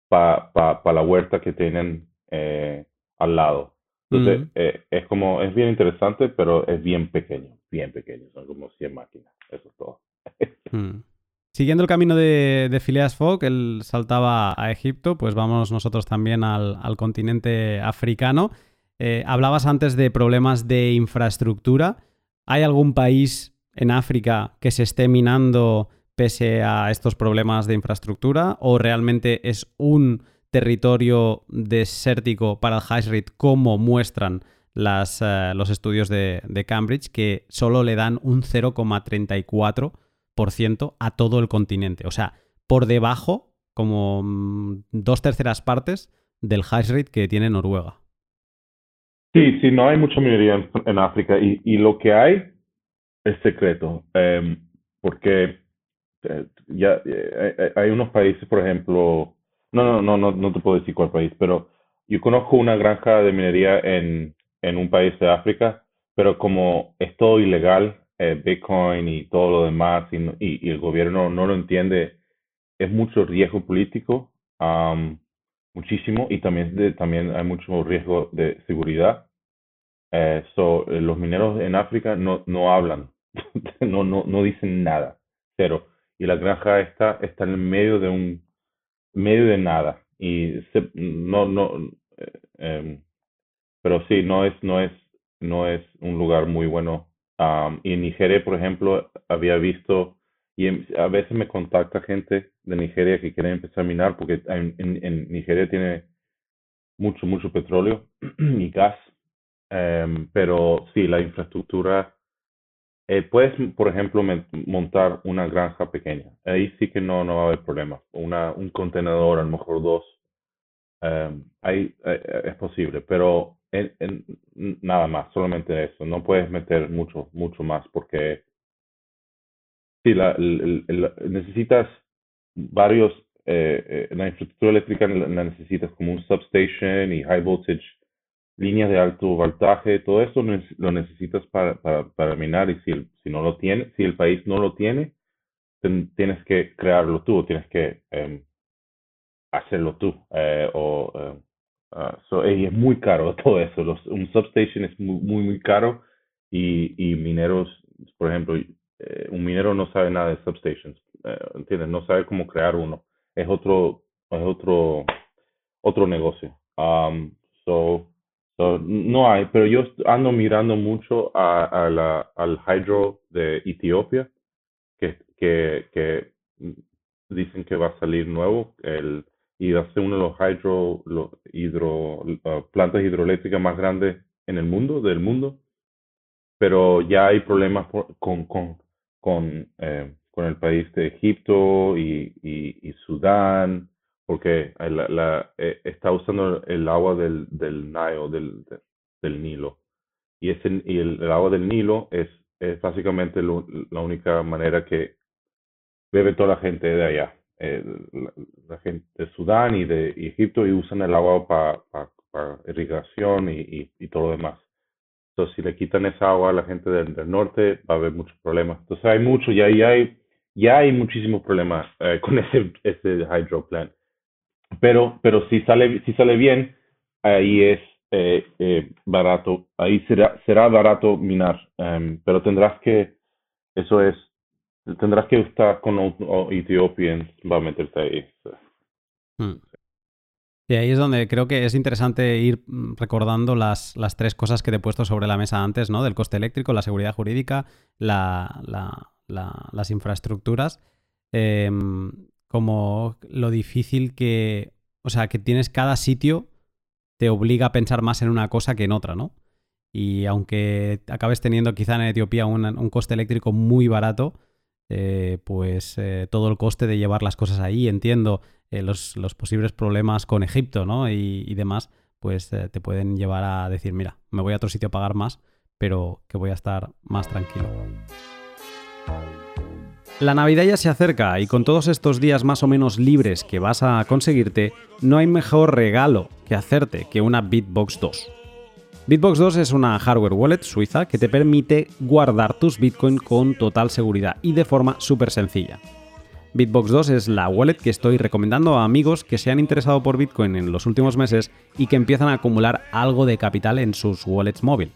para pa, pa la huerta que tienen eh, al lado. Entonces, eh, es como, es bien interesante, pero es bien pequeño, bien pequeño, son como 100 máquinas, eso es todo. Mm. Siguiendo el camino de, de Phileas Fogg, él saltaba a Egipto, pues vamos nosotros también al, al continente africano. Eh, hablabas antes de problemas de infraestructura. ¿Hay algún país en África que se esté minando pese a estos problemas de infraestructura? ¿O realmente es un territorio desértico para el hash rate como muestran las, eh, los estudios de, Cambridge, que solo le dan un 0,34% a todo el continente? O sea, por debajo, como mm, dos terceras partes del hash rate que tiene Noruega. Sí, sí, no hay mucha minería en, África y, y, lo que hay es secreto, eh, porque eh, ya eh, hay unos países, por ejemplo, no, no, no, no, no te puedo decir cuál país, pero yo conozco una granja de minería en, en un país de África, pero como es todo ilegal, eh, Bitcoin y todo lo demás, y, y, y, el gobierno no lo entiende, es mucho riesgo político. Um, muchísimo y también, también hay mucho riesgo de seguridad. Eh, so, eh, los mineros en África no, no hablan, no, no, no dicen nada, cero. Y la granja está, está en el medio de un medio de nada. Y no, no, eh, em, pero sí, no es, no es, no es un lugar muy bueno. Um, y en Nigeria, por ejemplo, había visto y a veces me contacta gente de Nigeria que quiere empezar a minar porque en, en, Nigeria tiene mucho, mucho petróleo y gas. Um, pero sí, la infraestructura. Eh, puedes, por ejemplo, montar una granja pequeña. Ahí sí que no, no va a haber problema. Una, un contenedor, a lo mejor dos. Um, ahí eh, es posible, pero en, nada más, solamente eso. No puedes meter mucho, mucho más porque Sí, necesitas varios, eh, eh, la infraestructura eléctrica la necesitas como un substation y high voltage, líneas de alto voltaje, todo eso lo necesitas para, para, para minar y si, si no lo tiene, si el país no lo tiene, tienes que crearlo tú, tienes que em, hacerlo tú. Eh, o, y es muy caro todo eso. Un substation es muy, muy, muy caro y, y mineros, por ejemplo, eh, un minero no sabe nada de substations, eh, ¿entiendes? No sabe cómo crear uno. Es otro, es otro, otro negocio. Um, so, so, no hay, pero yo ando mirando mucho a, a la, al hydro de Etiopía, que, que, que dicen que va a salir nuevo, el, y va a ser uno de los hydro, los hidro, uh, plantas hidroeléctricas más grandes en el mundo, del mundo, pero ya hay problemas con, con con, eh, con el país de Egipto y, y, y Sudán, porque la, la, eh, está usando el agua del, del Nilo, del, del Nilo. Y, ese, y el, el, agua del Nilo es, es básicamente lo, la única manera que bebe toda la gente de allá. Eh, la, la, gente de Sudán y de Egipto y usan el agua para pa, irrigación y, y, y todo lo demás. Entonces, si le quitan esa agua a la gente del, del norte, va a haber muchos problemas. Entonces, hay mucho, ya, ya hay, ya hay muchísimos problemas eh, con ese, ese hydro plant. Pero, pero si sale, si sale bien, ahí es eh, eh, barato, ahí será, será barato minar, um, pero tendrás que, eso es, tendrás que estar con Ethiopians para meterte ahí. Hmm. Y ahí es donde creo que es interesante ir mm, recordando las, las, tres cosas que te he puesto sobre la mesa antes, ¿no? Del coste eléctrico, la seguridad jurídica, la, la, las infraestructuras, em, como lo difícil que, o sea, que tienes cada sitio te obliga a pensar más en una cosa que en otra, ¿no? Y aunque acabes teniendo quizá en Etiopía un, un coste eléctrico muy barato, eh, pues eh, todo el coste de llevar las cosas ahí, entiendo eh, los, los, posibles problemas con Egipto ¿no? y, y demás, pues te pueden llevar a decir, mira, me voy a otro sitio a pagar más, pero que voy a estar más tranquilo. La Navidad ya se acerca y con todos estos días más o menos libres que vas a conseguirte, no hay mejor regalo que hacerte que una Bitbox 2. Bitbox 2 es una hardware wallet suiza que te permite guardar tus Bitcoin con total seguridad y de forma súper sencilla. Bitbox 2 es la wallet que estoy recomendando a amigos que se han interesado por Bitcoin en los últimos meses y que empiezan a acumular algo de capital en sus wallets móvil.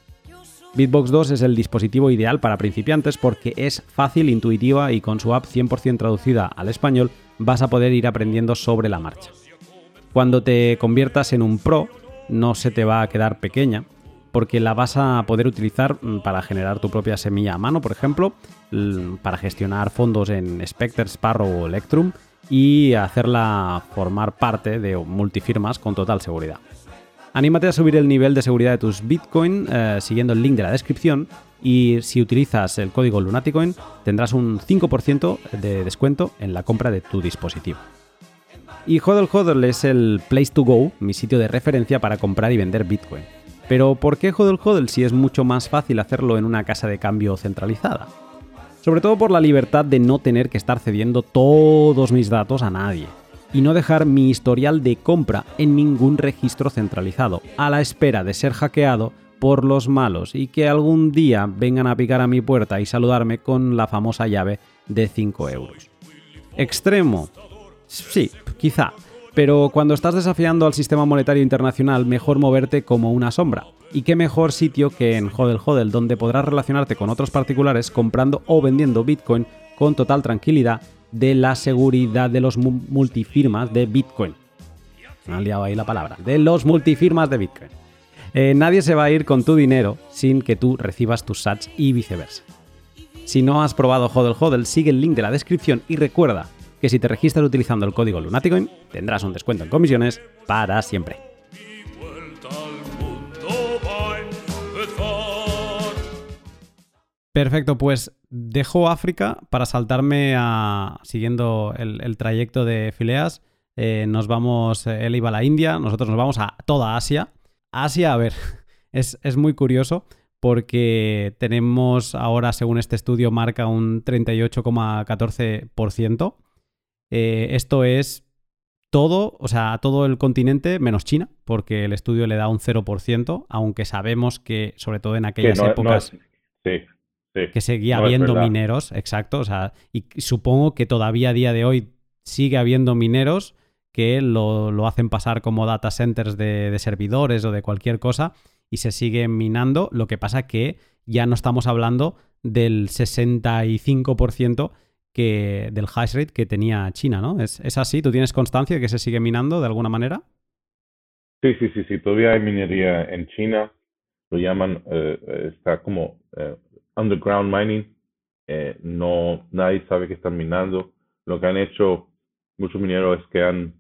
Bitbox 2 es el dispositivo ideal para principiantes porque es fácil, intuitiva y con su app 100% traducida al español vas a poder ir aprendiendo sobre la marcha. Cuando te conviertas en un pro, no se te va a quedar pequeña porque la vas a poder utilizar mm, para generar tu propia semilla a mano, por ejemplo, para gestionar fondos en Spectre, Sparrow o Electrum y hacerla formar parte de multifirmas con total seguridad. Anímate a subir el nivel de seguridad de tus Bitcoin eh, siguiendo el link de la descripción y si utilizas el código Lunaticoin tendrás un 5% de descuento en la compra de tu dispositivo. Y Hodl Hodl es el place to go, mi sitio de referencia para comprar y vender Bitcoin. Pero ¿por qué Hodl Hodl si es mucho más fácil hacerlo en una casa de cambio centralizada? Sobre todo por la libertad de no tener que estar cediendo todos mis datos a nadie y no dejar mi historial de compra en ningún registro centralizado, a la espera de ser hackeado por los malos y que algún día vengan a picar a mi puerta y saludarme con la famosa llave de 5 euros. ¿Extremo? Sí, quizá, pero cuando estás desafiando al sistema monetario internacional, mejor moverte como una sombra. Y qué mejor sitio que en Hodel Hodel, donde podrás relacionarte con otros particulares comprando o vendiendo Bitcoin con total tranquilidad de la seguridad de los multifirmas de Bitcoin. Me han liado ahí la palabra. De los multifirmas de Bitcoin. Eh, nadie se va a ir con tu dinero sin que tú recibas tus sats y viceversa. Si no has probado Hodel Hodel, sigue el link de la descripción y recuerda que si te registras utilizando el código Lunaticoin, tendrás un descuento en comisiones para siempre. Perfecto, pues dejo África para saltarme a, siguiendo el, trayecto de Fileas, eh, nos vamos, él iba a la India, nosotros nos vamos a toda Asia. Asia, a ver, es, muy curioso porque tenemos ahora, según este estudio, marca un 38,14%. Eh, esto es todo, o sea, todo el continente menos China, porque el estudio le da un 0%, aunque sabemos que, sobre todo en aquellas épocas... sí que seguía habiendo mineros, exacto. O sea, y supongo que todavía a día de hoy sigue habiendo mineros que lo, hacen pasar como data centers de, servidores o de cualquier cosa y se siguen minando. Lo que pasa que ya no estamos hablando del 65% que, del hash rate que tenía China, ¿no? ¿Es, ¿Es, así? ¿Tú tienes constancia de que se sigue minando de alguna manera? Sí, sí, sí, sí. Todavía hay minería en China. Lo llaman, eh, eh, está como eh, underground mining, eh, no, nadie sabe que están minando. Lo que han hecho muchos mineros es que han,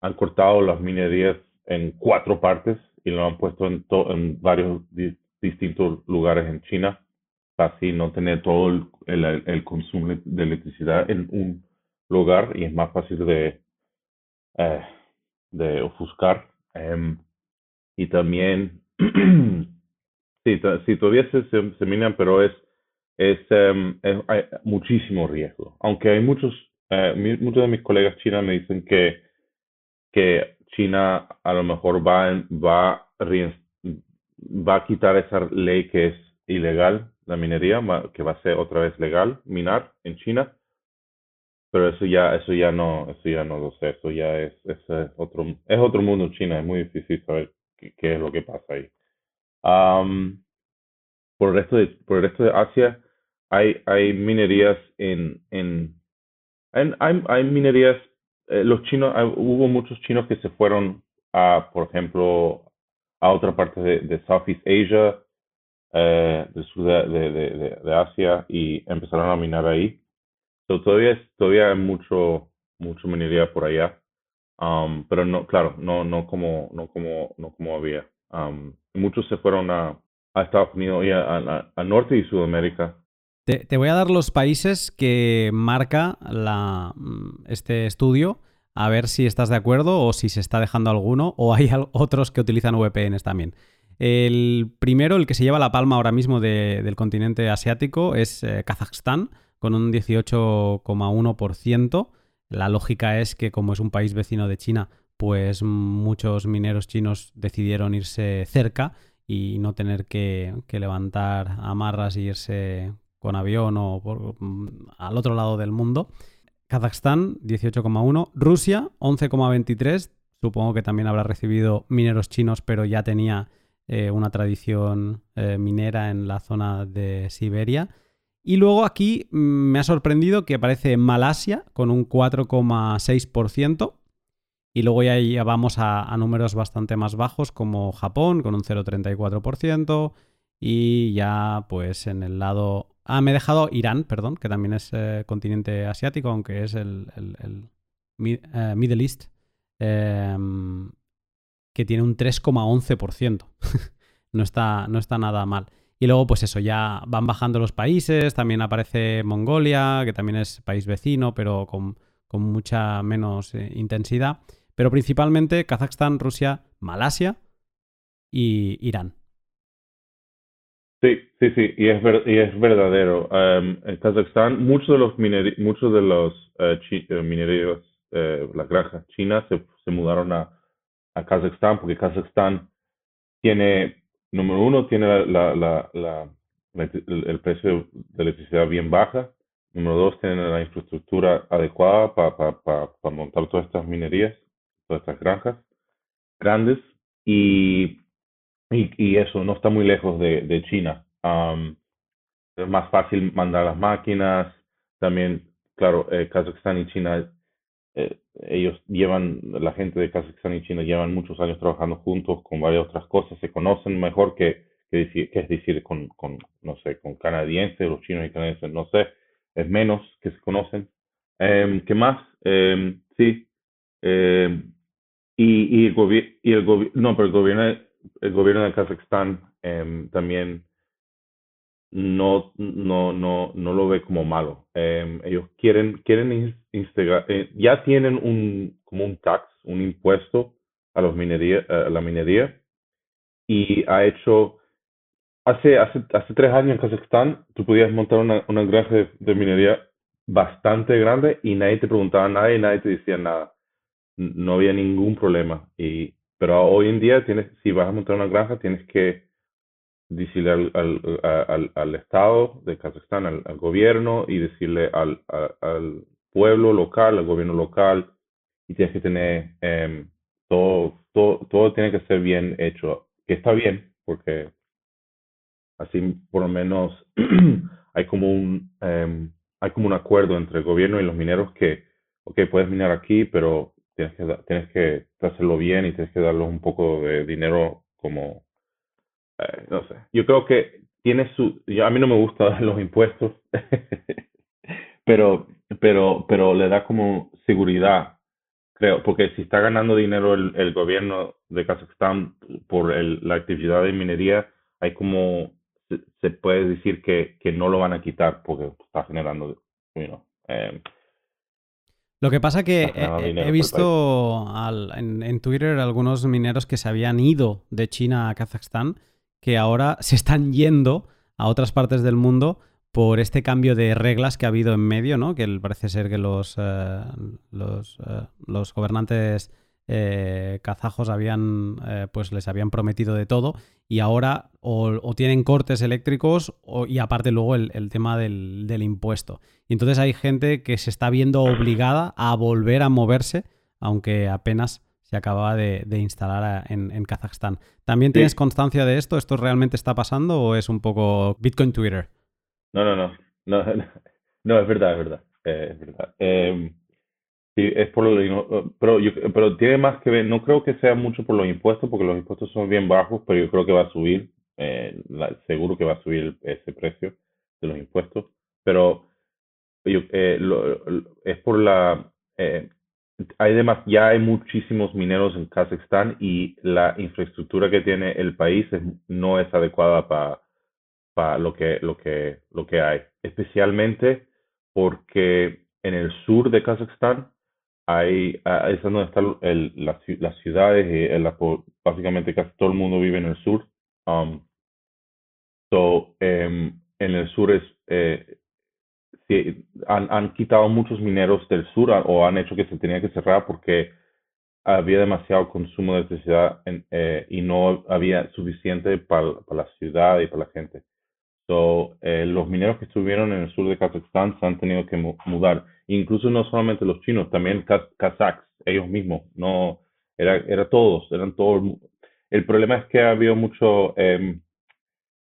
han cortado las minerías en cuatro partes y lo han puesto en, en varios distintos lugares en China, para así no tener todo el, el, consumo de electricidad en un lugar y es más fácil de, eh, de ofuscar. Em, y también Sí, sí todavía se, minan, pero es, es, em, hay muchísimo riesgo. Aunque hay muchos, eh, muchos de mis colegas chinos me dicen que, que China a lo mejor va, va, va a quitar esa ley que es ilegal, la minería, que va a ser otra vez legal minar en China. Pero eso ya, eso ya no, eso ya no lo sé, eso ya es, es, otro, es otro mundo China, es muy difícil saber qué es lo que pasa ahí por, el resto de, por el resto de Asia hay, hay minerías en, en, hay, hay minerías, eh, los chinos, hubo muchos chinos que se fueron a, por ejemplo, a otra parte de, de Southeast Asia, eh, de, de, de, Asia y empezaron a minar ahí. So, todavía, todavía hay mucho, mucho minería por allá. Um, pero no, claro, no, no como, no como, no como había. Muchos se fueron a, Estados Unidos y a, norte y Sudamérica. Te, voy a dar los países que marca la, mm, este estudio, a ver si estás de acuerdo o si se está dejando alguno, o hay otros que utilizan VPNs también. El primero, el que se lleva la palma ahora mismo del continente asiático, es eh, Kazajstán, con un 18,1%. La lógica es que como es un país vecino de China, pues muchos mineros chinos decidieron irse cerca y no tener que, levantar amarras y irse con avión o mm, al otro lado del mundo. Kazajstán, 18,1. Rusia, 11,23. Supongo que también habrá recibido mineros chinos, pero ya tenía eh, una tradición eh, minera en la zona de Siberia. Y luego aquí mm, me ha sorprendido que aparece Malasia con un 4,6%. Y luego ya, vamos a, números bastante más bajos como Japón con un 0,34%. Y ya pues en el lado... Ah, me he dejado Irán, perdón, que también es eh, continente asiático, aunque es el, Middle East. Em, que tiene un 3,11%. no, está, no está nada mal. Y luego, pues eso, ya van bajando los países, también aparece Mongolia, que también es país vecino, pero con, mucha menos eh, intensidad. Pero principalmente Kazajstán, Rusia, Malasia y Irán. Sí, sí, sí, y es, y es verdadero. Um, en Kazajstán, muchos de los, muchos de los uh, mineros, las granjas chinas se, se mudaron a, a Kazajstán, porque Kazajstán tiene, número uno, tiene la, la, la, el, precio de electricidad bien baja. Número dos, tiene la infraestructura adecuada para pa, montar todas estas minerías, todas estas granjas grandes. Y, y, y eso no está muy lejos de, de China. es más fácil mandar las máquinas. También, claro, eh, Kazajstán y China eh, ellos llevan, la gente de Kazajstán y China llevan muchos años trabajando juntos con varias otras cosas, se conocen mejor que, que, decir, que es decir con, con, no sé, con canadienses, los chinos y canadienses, no sé, es menos que se conocen. Eh, ¿Qué más? Eh, sí. Y, el gobierno, no, pero el gobierno, el gobierno de Kazajstán em, también no, no, no, no lo ve como malo. Em, ellos quieren, quieren eh, ya tienen un, como un tax, un impuesto a, los minería, a la minería y ha hecho, hace, hace, hace tres años en Kazajstán tú podías montar una, una granja de, minería bastante grande y nadie te preguntaba nada y nadie te decía nada. No había ningún problema. Y, pero hoy en día tienes, si vas a montar una granja tienes que decirle al, al, al, Estado de Kazajstán, al, gobierno y decirle al, al, pueblo local, al gobierno local, y tienes que tener eh, todo, todo, todo tiene que ser bien hecho, que está bien, porque así por lo menos hay como un eh, hay como un acuerdo entre el gobierno y los mineros que, ok, puedes minar aquí, pero tienes que, tienes que hacerlo bien y tienes que darles un poco de dinero como eh, no sé, yo creo que tiene su, yo, a mí no me gustan los impuestos, pero, pero, pero le da como seguridad, creo, porque si está ganando dinero el, gobierno de Kazajstán por el, la actividad de minería, hay como, se, puede decir que, que no lo van a quitar porque está generando, you eh, lo que pasa que he, visto en, en, Twitter algunos mineros que se habían ido de China a Kazajstán que ahora se están yendo a otras partes del mundo por este cambio de reglas que ha habido en medio, ¿no? Que parece ser que los, eh, los, eh, los, gobernantes eh, kazajos habían, pues les habían prometido de todo y ahora o, tienen cortes eléctricos y aparte luego el, el tema del, del, impuesto. Y entonces hay gente que se está viendo obligada a volver a moverse, aunque apenas se acababa de, instalar en, Kazajstán. ¿También tienes constancia de esto? ¿Esto realmente está pasando o es un poco Bitcoin Twitter? No, no, no. No, no, es verdad, es verdad. Eh, es verdad. Sí, es por lo pero, pero tiene más que ver, no creo que sea mucho por los impuestos, porque los impuestos son bien bajos, pero yo creo que va a subir, eh, seguro que va a subir ese precio de los impuestos, pero yo, eh, es por la, hay ya hay muchísimos mineros en Kazajstán y la infraestructura que tiene el país no es adecuada para para lo que, lo, que, lo que hay, especialmente porque en el sur de Kazajstán hay, ah, donde están las, ciudades y el, básicamente casi todo el mundo vive en el sur. Um, so, em, en el sur es, eh, han, quitado muchos mineros del sur o han hecho que se tenía que cerrar porque había demasiado consumo de electricidad eh, y no había suficiente para, para, la ciudad y para la gente. So, eh, los mineros que estuvieron en el sur de Kazajstán se han tenido que mudar. Incluso no solamente los chinos, también kazaks, ellos mismos. No, era, era todos, eran todos. El problema es que ha habido mucho, em,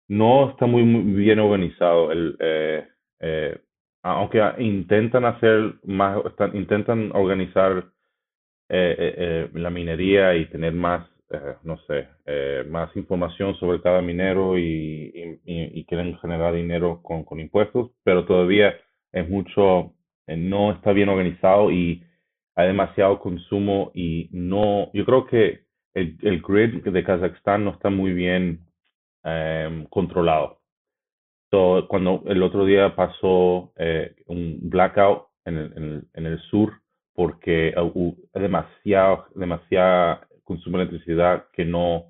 no está muy, bien organizado. El, eh, eh, aunque intentan hacer más, intentan organizar la minería y tener más eh, no sé, eh, más información sobre cada minero y, quieren generar dinero con, con, impuestos, pero todavía es mucho, eh, no está bien organizado y hay demasiado consumo y no, yo creo que el, el grid de Kazajstán no está muy bien em, controlado. So, cuando el otro día pasó un blackout en el, en el, en el sur porque hubo demasiado, demasiada consumo de electricidad que no,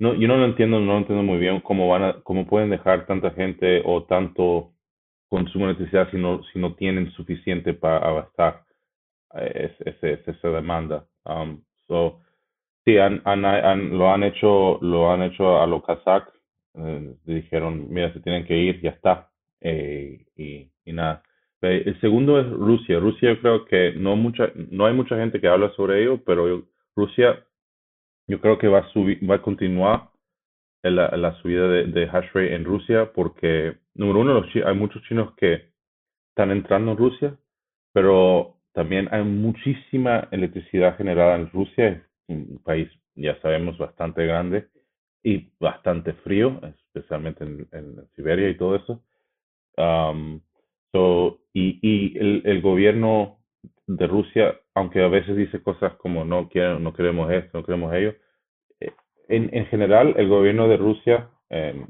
no, yo no lo entiendo, no lo entiendo muy bien cómo van a, cómo pueden dejar tanta gente o tanto consumo de electricidad si no, si no tienen suficiente para abastar eh, esa demanda. Um, so, sí, han, han, lo han hecho, lo han hecho a los kazak, eh, dijeron, mira, se tienen que ir, ya está, eh, y, y nada. El segundo es Rusia. Rusia yo creo que no mucha, no hay mucha gente que habla sobre ello, pero yo, Rusia, yo creo que va a continuar la, subida de, hash rate en Rusia porque, número uno, los, hay muchos chinos que están entrando en Rusia, pero también hay muchísima electricidad generada en Rusia, un país, ya sabemos, bastante grande y bastante frío, especialmente en, Siberia y todo eso. Um, so, y el gobierno de Rusia, aunque a veces dice cosas como no quiero, no queremos esto, no queremos ello, eh, en, en general el gobierno de Rusia eh,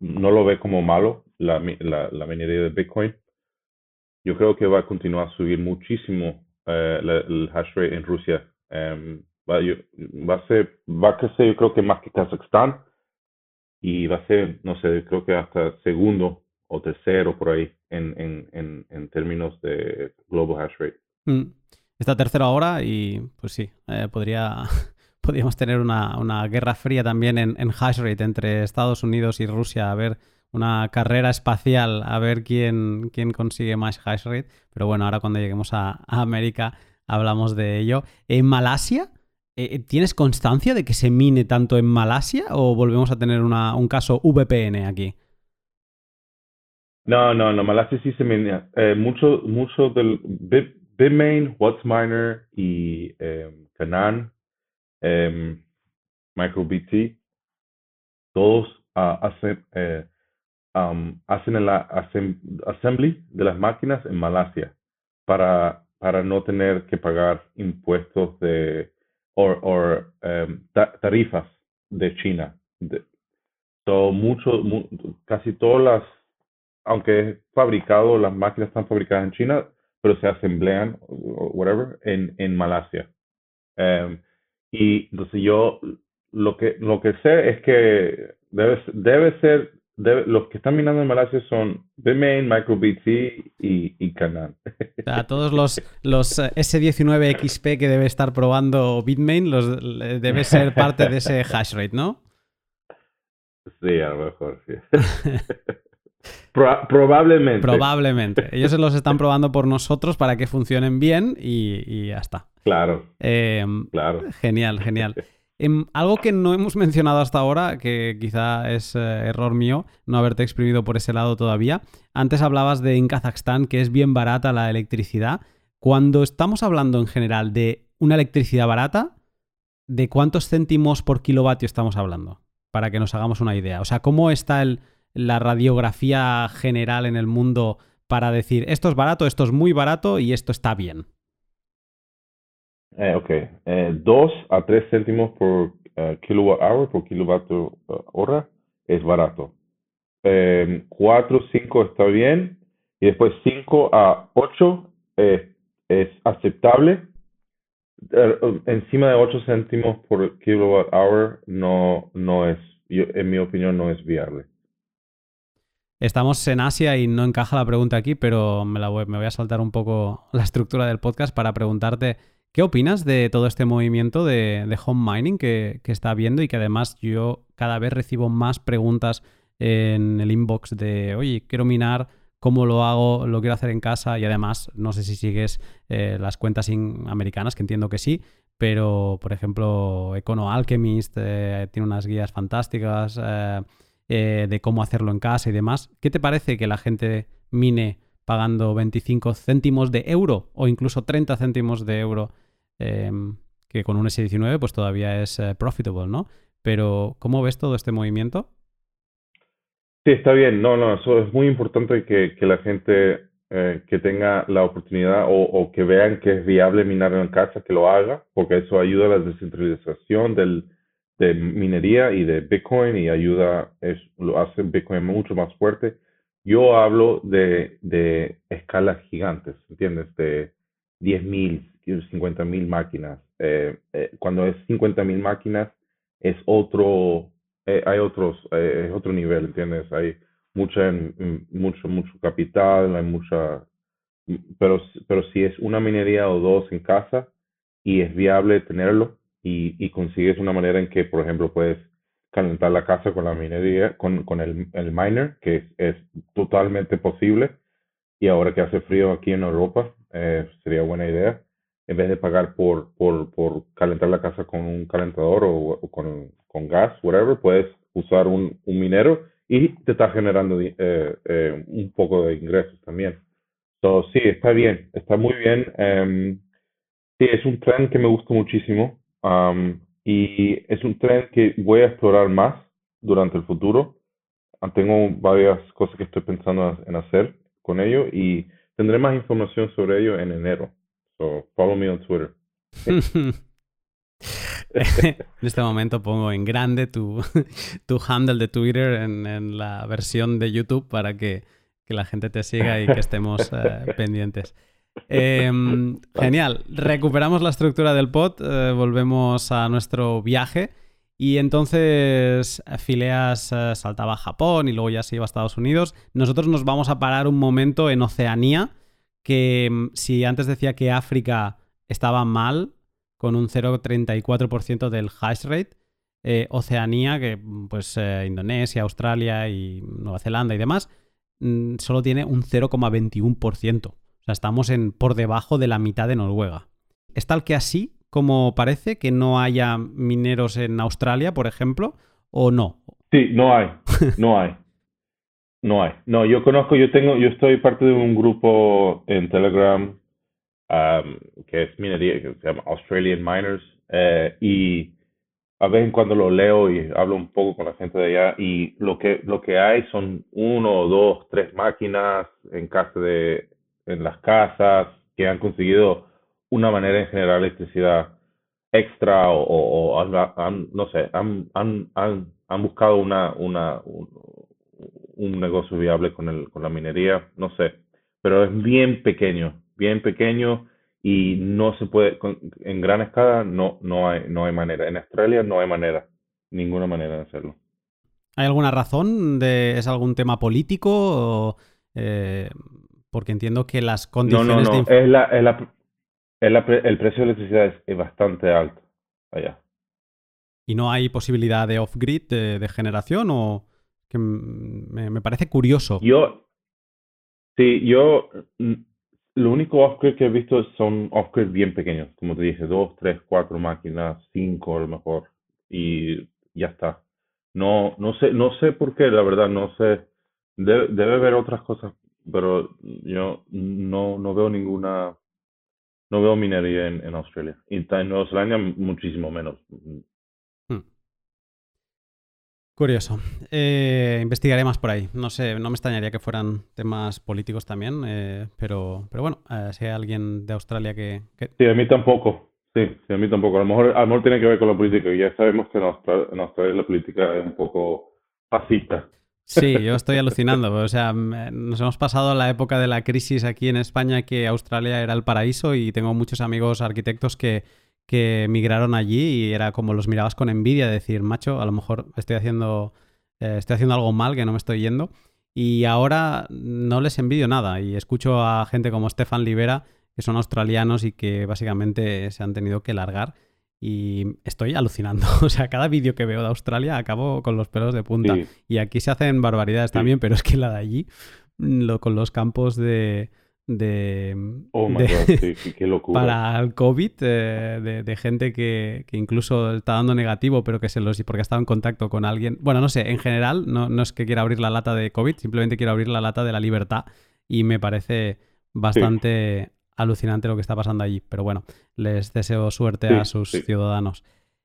no lo ve como malo la, la, la, minería de Bitcoin. Yo creo que va a continuar a subir muchísimo eh, el hash rate en Rusia. Em, va, va, a ser, va a crecer yo creo que más que Kazajstán y va a ser, no sé, creo que hasta segundo o tercero por ahí en, en, en, en términos de global hash rate. Mm. Esta tercera hora y pues sí, eh, podría, podríamos tener una, guerra fría también en, en hash rate entre Estados Unidos y Rusia, a ver una carrera espacial, a ver quién, quién consigue más hash rate. Pero bueno, ahora cuando lleguemos a, América hablamos de ello. ¿En Malasia? Eh, eh, ¿Tienes constancia de que se mine tanto en Malasia o volvemos a tener un caso VPN aquí? No, no, no, Malasia sí se mina. mucho, mucho del Bitmain, WhatsMiner y eh, Canaan, eh, MicroBT, todos uh, hacen, eh, um, hacen el assembly de las máquinas en Malasia para, para no tener que pagar impuestos de o um, tarifas de China. De, so, mucho, casi todas las, aunque es fabricado, las máquinas están fabricadas en China, pero se asemblean o whatever en, en Malasia. Um, y entonces yo lo que lo que sé es que debe, debe ser debe, los que están minando en Malasia son Bitmain, MicroBT y, y Canaan. O todos los, los eh, S19 XP que debe estar probando Bitmain los, debe ser parte de ese hash rate, ¿no? Sí, a lo mejor, sí. probablemente. Probablemente. Ellos se los están probando por nosotros para que funcionen bien y, ya está. Claro. Em, claro. Genial, genial. Em, algo que no hemos mencionado hasta ahora, que quizá es eh, error mío no haberte exprimido por ese lado todavía. Antes hablabas de en Kazajstán que es bien barata la electricidad. Cuando estamos hablando en general de una electricidad barata, ¿de cuántos céntimos por kilovatio estamos hablando? Para que nos hagamos una idea. O sea, ¿cómo está el, la radiografía general en el mundo para decir esto es barato, esto es muy barato y esto está bien? Eh, ok, eh, dos a tres céntimos por uh, kilowatt hour, por kilowatt hora, es barato. eh, 4, 5 está bien, y después 5 a 8 es, aceptable. Eh, encima de 8 céntimos por kilowatt hour no, no es, yo, en mi opinión, no es viable. Estamos en Asia y no encaja la pregunta aquí, pero me, la voy, me voy a saltar un poco la estructura del podcast para preguntarte qué opinas de todo este movimiento de, home mining que, que, está habiendo y que además yo cada vez recibo más preguntas en el inbox de, oye, quiero minar, cómo lo hago, lo quiero hacer en casa y además no sé si sigues eh, las cuentas americanas, que entiendo que sí, pero por ejemplo Econo Alchemist eh, tiene unas guías fantásticas. Eh, eh, de cómo hacerlo en casa y demás. ¿Qué te parece que la gente mine pagando 25 céntimos de euro o incluso 30 céntimos de euro? Em, que con un S19 pues todavía es eh, profitable, ¿no? Pero ¿cómo ves todo este movimiento? Sí, está bien. No, no, eso es muy importante que, que la gente eh, que tenga la oportunidad o, o, que vean que es viable minar en casa, que lo haga, porque eso ayuda a la descentralización del, de minería y de Bitcoin y ayuda, es, lo hace Bitcoin mucho más fuerte. Yo hablo de, de escalas gigantes, ¿entiendes? De 10.000, 50.000 máquinas. Eh, eh, cuando es 50.000 máquinas, es otro, eh, hay otros, eh, es otro nivel, ¿entiendes? Hay mucha, mucho, mucho capital, hay mucha, pero, pero si es una minería o dos en casa y es viable tenerlo, y, consigues una manera en que, por ejemplo, puedes calentar la casa con la minería, con, con el, el miner, que es, es, totalmente posible. Y ahora que hace frío aquí en Europa, eh, sería buena idea. En vez de pagar por, por, por calentar la casa con un calentador o, con, con, gas, whatever, puedes usar un, un minero y te está generando eh, eh, un poco de ingresos también. So, sí, está bien, está muy bien. Um, sí, es un tren que me gusta muchísimo. Um, y es un tren que voy a explorar más durante el futuro. Tengo varias cosas que estoy pensando en hacer con ello y tendré más información sobre ello en enero. So, follow me on Twitter. en este momento pongo en grande tu, tu handle de Twitter en, en, la versión de YouTube para que, que, la gente te siga y que estemos uh, pendientes. Eh, genial. Recuperamos la estructura del pod, eh, volvemos a nuestro viaje. Y entonces Fileas eh, saltaba a Japón y luego ya se iba a Estados Unidos. Nosotros nos vamos a parar un momento en Oceanía, que mm, si antes decía que África estaba mal, con un 0,34% del hash rate, eh, Oceanía, que mm, pues eh, Indonesia, Australia y Nueva Zelanda y demás, mm, solo tiene un 0,21% sea, estamos en, por debajo de la mitad de Noruega. ¿Es tal que así como parece que no haya mineros en Australia, por ejemplo, o no? Sí, no hay, no hay. No hay. No, yo conozco, yo tengo, yo estoy parte de un grupo en Telegram um, que es minería, que se llama Australian Miners, eh, y a veces en cuando lo leo y hablo un poco con la gente de allá, y lo que, lo que hay son uno, dos, tres máquinas en casa de en las casas, que han conseguido una manera de generar electricidad extra o, no sé, han, han, han, han buscado una, una, un, negocio viable con, el, con la minería, no sé, pero es bien pequeño, bien pequeño y no se puede, en gran escala no, no, hay, no hay manera. En Australia no hay manera, ninguna manera de hacerlo. ¿Hay alguna razón? De, ¿Es algún tema político? Eh, porque entiendo que las condiciones no, no, no. de... Es la, es la, es la, el precio de electricidad es, bastante alto allá. ¿Y no hay posibilidad de off-grid de, de, generación o...? Que me, me, parece curioso. Yo... Sí, yo... Lo único off-grid que he visto son off-grid bien pequeños. Como te dije, dos, tres, cuatro máquinas, cinco a lo mejor. Y ya está. No, no sé, no sé por qué, la verdad, no sé. Debe, debe haber otras cosas pero yo no, no veo ninguna, no veo minería en, en Australia. Y en Nueva Zelanda muchísimo menos. Hmm. Curioso. Eh, investigaré más por ahí. No sé, no me extrañaría que fueran temas políticos también, eh, pero, pero bueno, eh, si hay alguien de Australia que, que, Sí, a mí tampoco. Sí, sí, a mí tampoco. A lo mejor, a lo mejor tiene que ver con la política. Ya sabemos que en Australia, en Australia la política es un poco fascista. Sí, yo estoy alucinando. O sea, nos hemos pasado la época de la crisis aquí en España que Australia era el paraíso y tengo muchos amigos arquitectos que, que migraron allí y era como los mirabas con envidia, de decir, macho, a lo mejor estoy haciendo, eh, estoy haciendo algo mal que no me estoy yendo. Y ahora no les envidio nada y escucho a gente como Stefan Libera, que son australianos y que básicamente se han tenido que largar y estoy alucinando. O sea, cada vídeo que veo de Australia acabo con los pelos de punta. Y aquí se hacen barbaridades también, pero es que la de allí, lo, con los campos de... de, oh my God, qué locura. Para el COVID, eh, de, gente que, incluso está dando negativo, pero que se los... porque ha estado en contacto con alguien. Bueno, no sé, en general, no, no es que quiera abrir la lata de COVID, simplemente quiero abrir la lata de la libertad y me parece bastante alucinante lo que está pasando allí. Pero bueno, les deseo suerte a sus ciudadanos.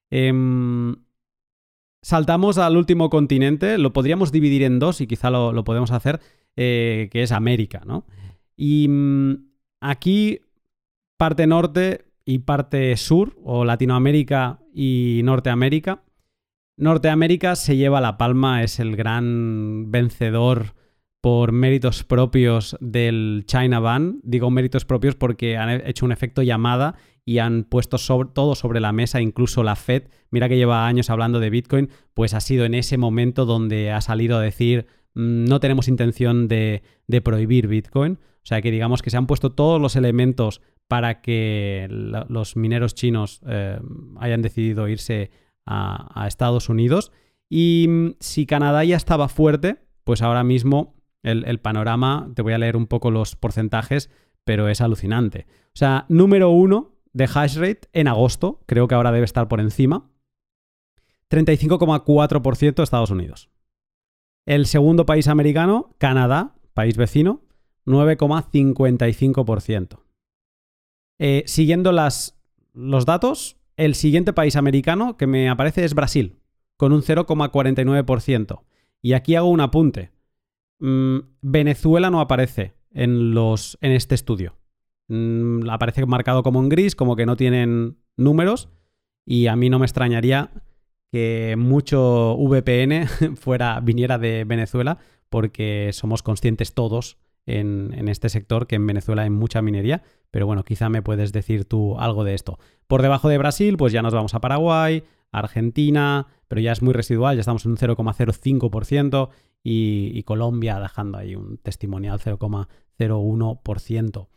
Em, saltamos al último continente, lo podríamos dividir en dos y quizá lo, podemos hacer, eh, que es América, ¿no? Y mm, aquí parte norte y parte sur, o Latinoamérica y Norteamérica. Norteamérica se lleva la palma, es el gran vencedor por méritos propios del China Ban. Digo méritos propios porque han hecho un efecto llamada y han puesto todo sobre la mesa, incluso la Fed. Mira que lleva años hablando de Bitcoin, pues ha sido en ese momento donde ha salido a decir mm, no tenemos intención de, prohibir Bitcoin. O sea que digamos que se han puesto todos los elementos para que los mineros chinos eh, hayan decidido irse a Estados Unidos. Y mm, si Canadá ya estaba fuerte, pues ahora mismo el, panorama, te voy a leer un poco los porcentajes, pero es alucinante. O sea, número uno de hash rate en agosto, creo que ahora debe estar por encima. 35,4% Estados Unidos. El segundo país americano, Canadá, país vecino, 9,55%. Eh, siguiendo las, los datos, el siguiente país americano que me aparece es Brasil, con un 0,49%. Y aquí hago un apunte. Mm, Venezuela no aparece en, los, en este estudio. Mm, aparece marcado como en gris, como que no tienen números. Y a mí no me extrañaría que mucho VPN fuera, viniera de Venezuela, porque somos conscientes todos en, en, este sector que en Venezuela hay mucha minería. Pero bueno, quizá me puedes decir tú algo de esto. Por debajo de Brasil, pues ya nos vamos a Paraguay, Argentina, pero ya es muy residual, ya estamos en un 0,05% y, Colombia dejando ahí un testimonial 0,01%.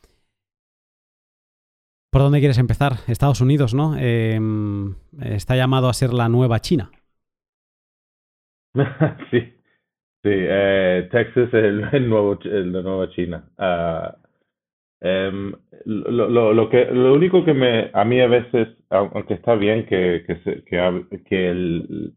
¿Por dónde quieres empezar? Estados Unidos, ¿no? Em, está llamado a ser la nueva China. sí, sí. Eh, Texas es el, nuevo, la nueva China. Ah, em, lo, lo, que, lo único que me, a mí a veces, aunque está bien que, que, que, que el,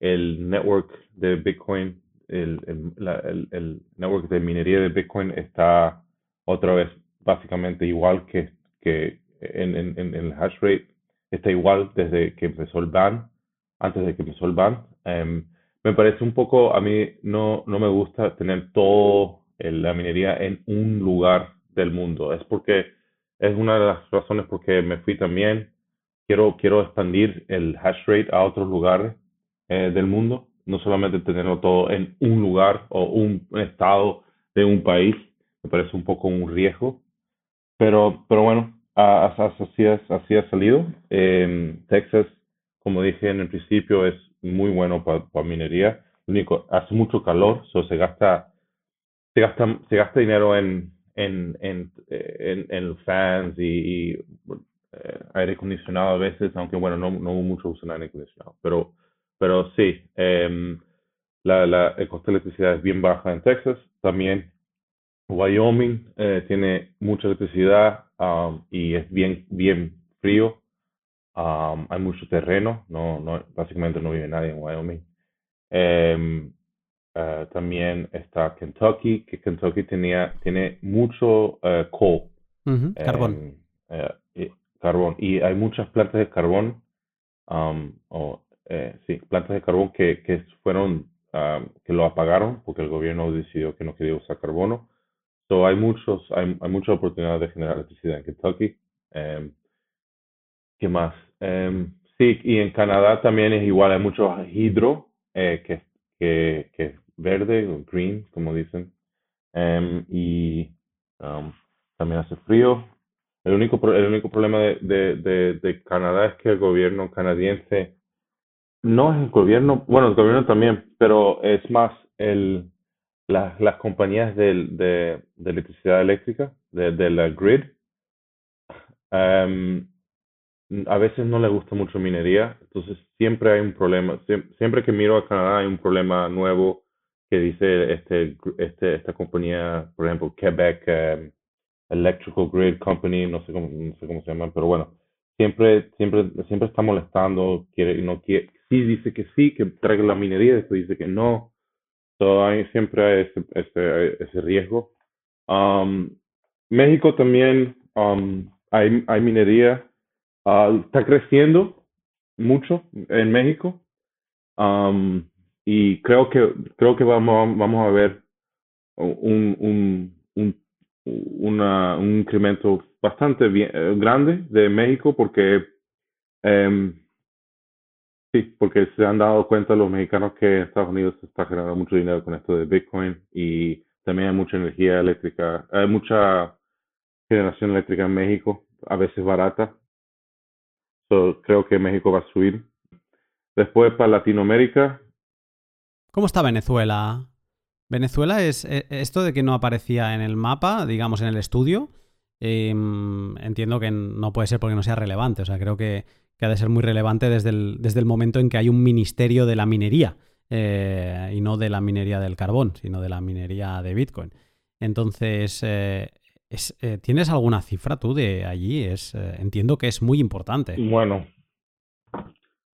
el network de Bitcoin el, el, el, network de minería de Bitcoin está otra vez básicamente igual que, que en, en, en, el hash rate, está igual desde que empezó el ban, antes de que empezó el ban. Em, me parece un poco, a mí no, no me gusta tener todo la minería en un lugar del mundo. Es porque es una de las razones por que me fui también. Quiero, quiero expandir el hash rate a otros lugares eh, del mundo no solamente tenerlo todo en un lugar o un estado de un país, me parece un poco un riesgo. Pero, pero bueno, así, así ha salido. Texas, como dije en el principio, es muy bueno para minería. único, hace mucho calor, so se gasta, se gasta, se gasta dinero en, en, en, en, fans y, eh, aire acondicionado a veces, aunque bueno, no, no mucho uso en aire acondicionado. Pero pero sí, eh, la, la, el costo de electricidad es bien baja en Texas. También Wyoming eh, tiene mucha electricidad um, y es bien, bien frío. Um, hay mucho terreno, no, no, básicamente no vive nadie en Wyoming. Eh, uh, también está Kentucky, que Kentucky tenía, tiene mucho uh, coal. carbón. Y, carbón. Y hay muchas plantas de carbón um, o eh, sí, plantas de carbón que, que fueron, ah, que lo apagaron porque el gobierno decidió que no quería usar carbono. So, hay muchos, hay, hay muchas oportunidades de generar electricidad en Kentucky. Eh, ¿Qué más? Eh, sí, y en Canadá también es igual, hay mucho hidro eh, que, que, que, verde o green, como dicen. Em, y um, también hace frío. El único, el único problema de, de, de, Canadá es que el gobierno canadiense, no es el gobierno, bueno, el gobierno también, pero es más el, las compañías de, de, electricidad eléctrica, de, de la grid, em, a veces no le gusta mucho minería, entonces siempre hay un problema, siempre, que miro a Canadá hay un problema nuevo que dice este, este, esta compañía, por ejemplo, Quebec em, Electrical Grid Company, no sé cómo, no sé cómo se llama, pero bueno, siempre, siempre, siempre está molestando, quiere, no quiere, sí dice que sí, que traiga la minería, después dice que no, so, hay, siempre hay ese, ese, ese riesgo. Um, México también um, hay, hay minería, uh, está creciendo mucho en México. Um, y creo que creo que vamos vamos a ver un, un, un una, un incremento bastante bien, eh, grande de México porque eh, sí, porque se han dado cuenta los mexicanos que Estados Unidos está generando mucho dinero con esto de Bitcoin y también hay mucha energía eléctrica, hay mucha generación eléctrica en México, a veces barata. So, creo que México va a subir. Después para Latinoamérica. ¿Cómo está Venezuela? Venezuela es eh, esto de que no aparecía en el mapa, digamos, en el estudio. Em, entiendo que no puede ser porque no sea relevante. O sea, creo que, ha de ser muy relevante desde el, desde el, momento en que hay un ministerio de la minería. Eh, y no de la minería del carbón, sino de la minería de Bitcoin. Entonces, eh, ¿tienes alguna cifra tú de allí? Es, entiendo que es muy importante. Bueno,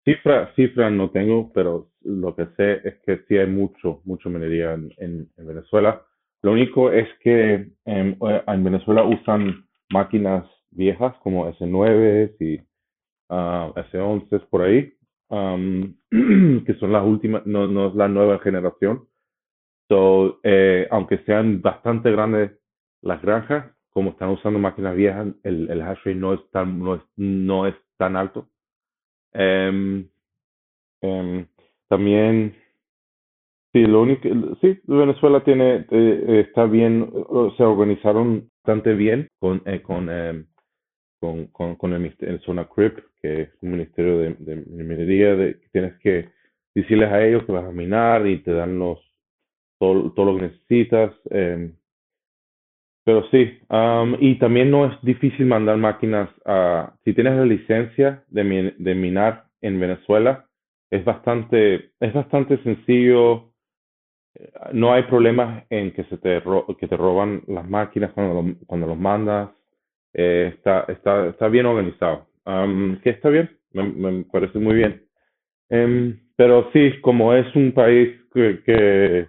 cifra, cifra no tengo, pero lo que sé es que sí hay mucho, mucho minería en, Venezuela. Lo único es que en, Venezuela usan máquinas viejas como S9 y uh, S11 por ahí, que son las últimas, no, no es la nueva generación. So, eh, aunque sean bastante grandes las granjas, como están usando máquinas viejas, el, el hash rate no es tan, no es, no es tan alto. Um, también, sí, lo único, sí, Venezuela tiene, eh, está bien, se organizaron bastante bien con, eh, con, em, con, con, el, Zona CRIP, que es un ministerio de, minería, de, tienes que decirles a ellos que vas a minar y te dan los, todo, todo lo que necesitas. Eh, pero sí, um, y también no es difícil mandar máquinas si tienes la licencia de, de minar en Venezuela, es bastante, es bastante sencillo. No hay problemas en que se te, que te roban las máquinas cuando, cuando los mandas. Eh, está, está, está bien organizado. Um, que está bien, me, parece muy bien. Um, pero sí, como es un país que, que,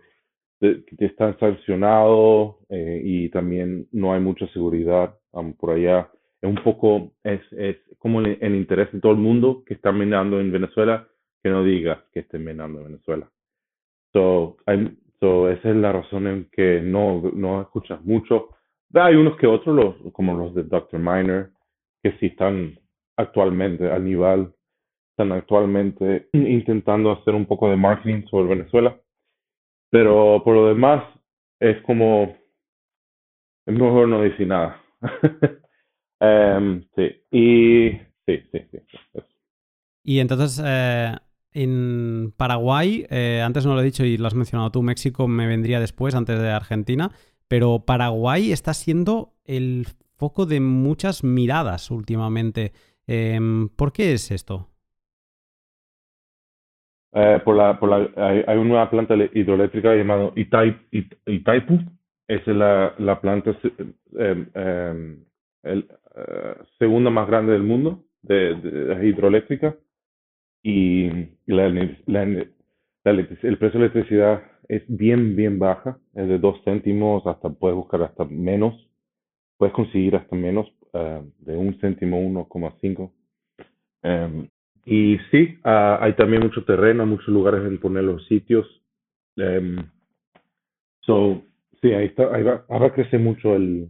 que está sancionado eh, y también no hay mucha seguridad por allá, es un poco, es, es como el, el interés de todo el mundo que está minando en Venezuela que no diga que estén minando en Venezuela. So, so, esa es la razón en que no, no escuchas mucho. Hay unos que otros, los, como los de Dr. Miner, que sí están actualmente al nivel, están actualmente intentando hacer un poco de marketing sobre Venezuela. Pero por lo demás, es como, es mejor no decir nada. um, sí, y sí, sí, sí. Y entonces, eh, en Paraguay, eh, antes no lo he dicho y lo has mencionado tú, México me vendría después, antes de Argentina, pero Paraguay está siendo el foco de muchas miradas últimamente. Em, ¿Por qué es esto? Eh, por la, por la, hay, una planta hidroeléctrica llamada Itaipu. Es la, la planta eh, em, el, segunda más grande del mundo de hidroeléctrica y la, el precio de electricidad es bien, bien baja, es de 2 céntimos hasta, puedes buscar hasta menos, puedes conseguir hasta menos, uh, de un céntimo, 1,5. Um, em, y sí, uh, hay también mucho terreno, muchos lugares en poner los sitios. Um, so, sí, ahí, está, ahí va, ahí va a crecer mucho el,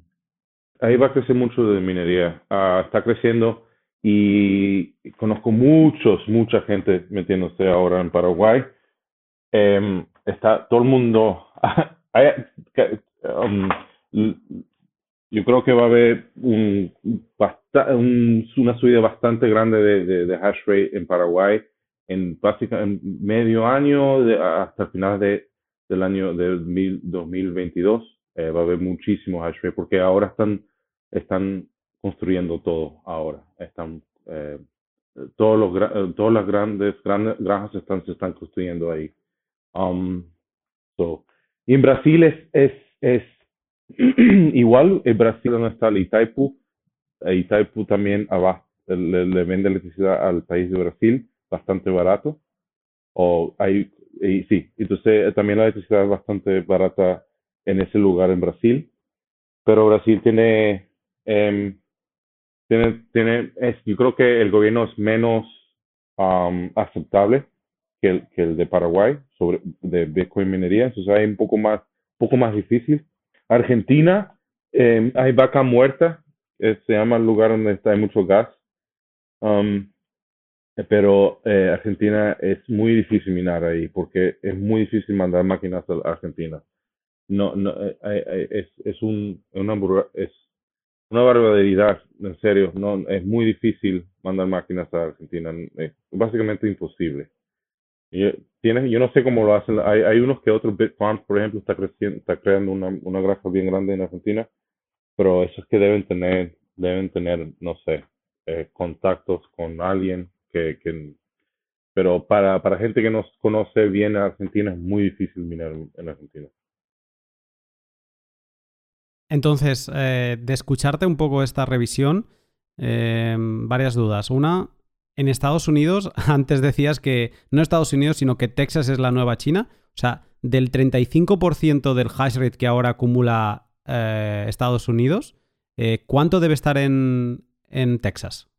ahí va a crecer mucho de minería. Uh, está creciendo y conozco muchos, mucha gente metiéndose ahora en Paraguay. Eh, está todo el mundo, um, yo creo que va a haber un, una subida bastante grande de, de, hash rate en Paraguay en básicamente medio año hasta el final de, del año de 2022 eh, va a haber muchísimo hash rate porque ahora están están construyendo todo ahora. Están eh, todos los todas las grandes grandes granjas están se están construyendo ahí um, so, y en Brasil es es, es igual en Brasil no está el Itaipu Itaipu también le, vende electricidad al país de Brasil bastante barato. O hay, sí, entonces también la electricidad es bastante barata en ese lugar en Brasil. Pero Brasil tiene, eh, tiene, tiene es, yo creo que el gobierno es menos um, aceptable que el, que el de Paraguay sobre de Bitcoin minería, entonces hay un poco más, poco más difícil. Argentina, eh, hay vaca muerta, eh, se llama el lugar donde está, hay mucho gas. Um, eh, pero eh, Argentina es muy difícil minar ahí porque es muy difícil mandar máquinas a Argentina. No, no, es, es, un, una, es una barbaridad, en serio. No, es muy difícil mandar máquinas a Argentina. Es básicamente imposible. Y, tienes, yo no sé cómo lo hacen. Hay, hay unos que otros Bitfarms, por ejemplo, está, creciendo, está creando una, una granja bien grande en Argentina, pero esos que deben tener, deben tener, no sé, contactos con alguien que, que pero para, para gente que no conoce bien a Argentina es muy difícil minar en Argentina. Entonces, eh, de escucharte un poco esta revisión, eh, varias dudas. Una, en Estados Unidos, antes decías que no Estados Unidos, sino que Texas es la nueva China. O sea, del 35% del hash rate que ahora acumula eh, Estados Unidos, ¿cuánto debe estar en, en Texas?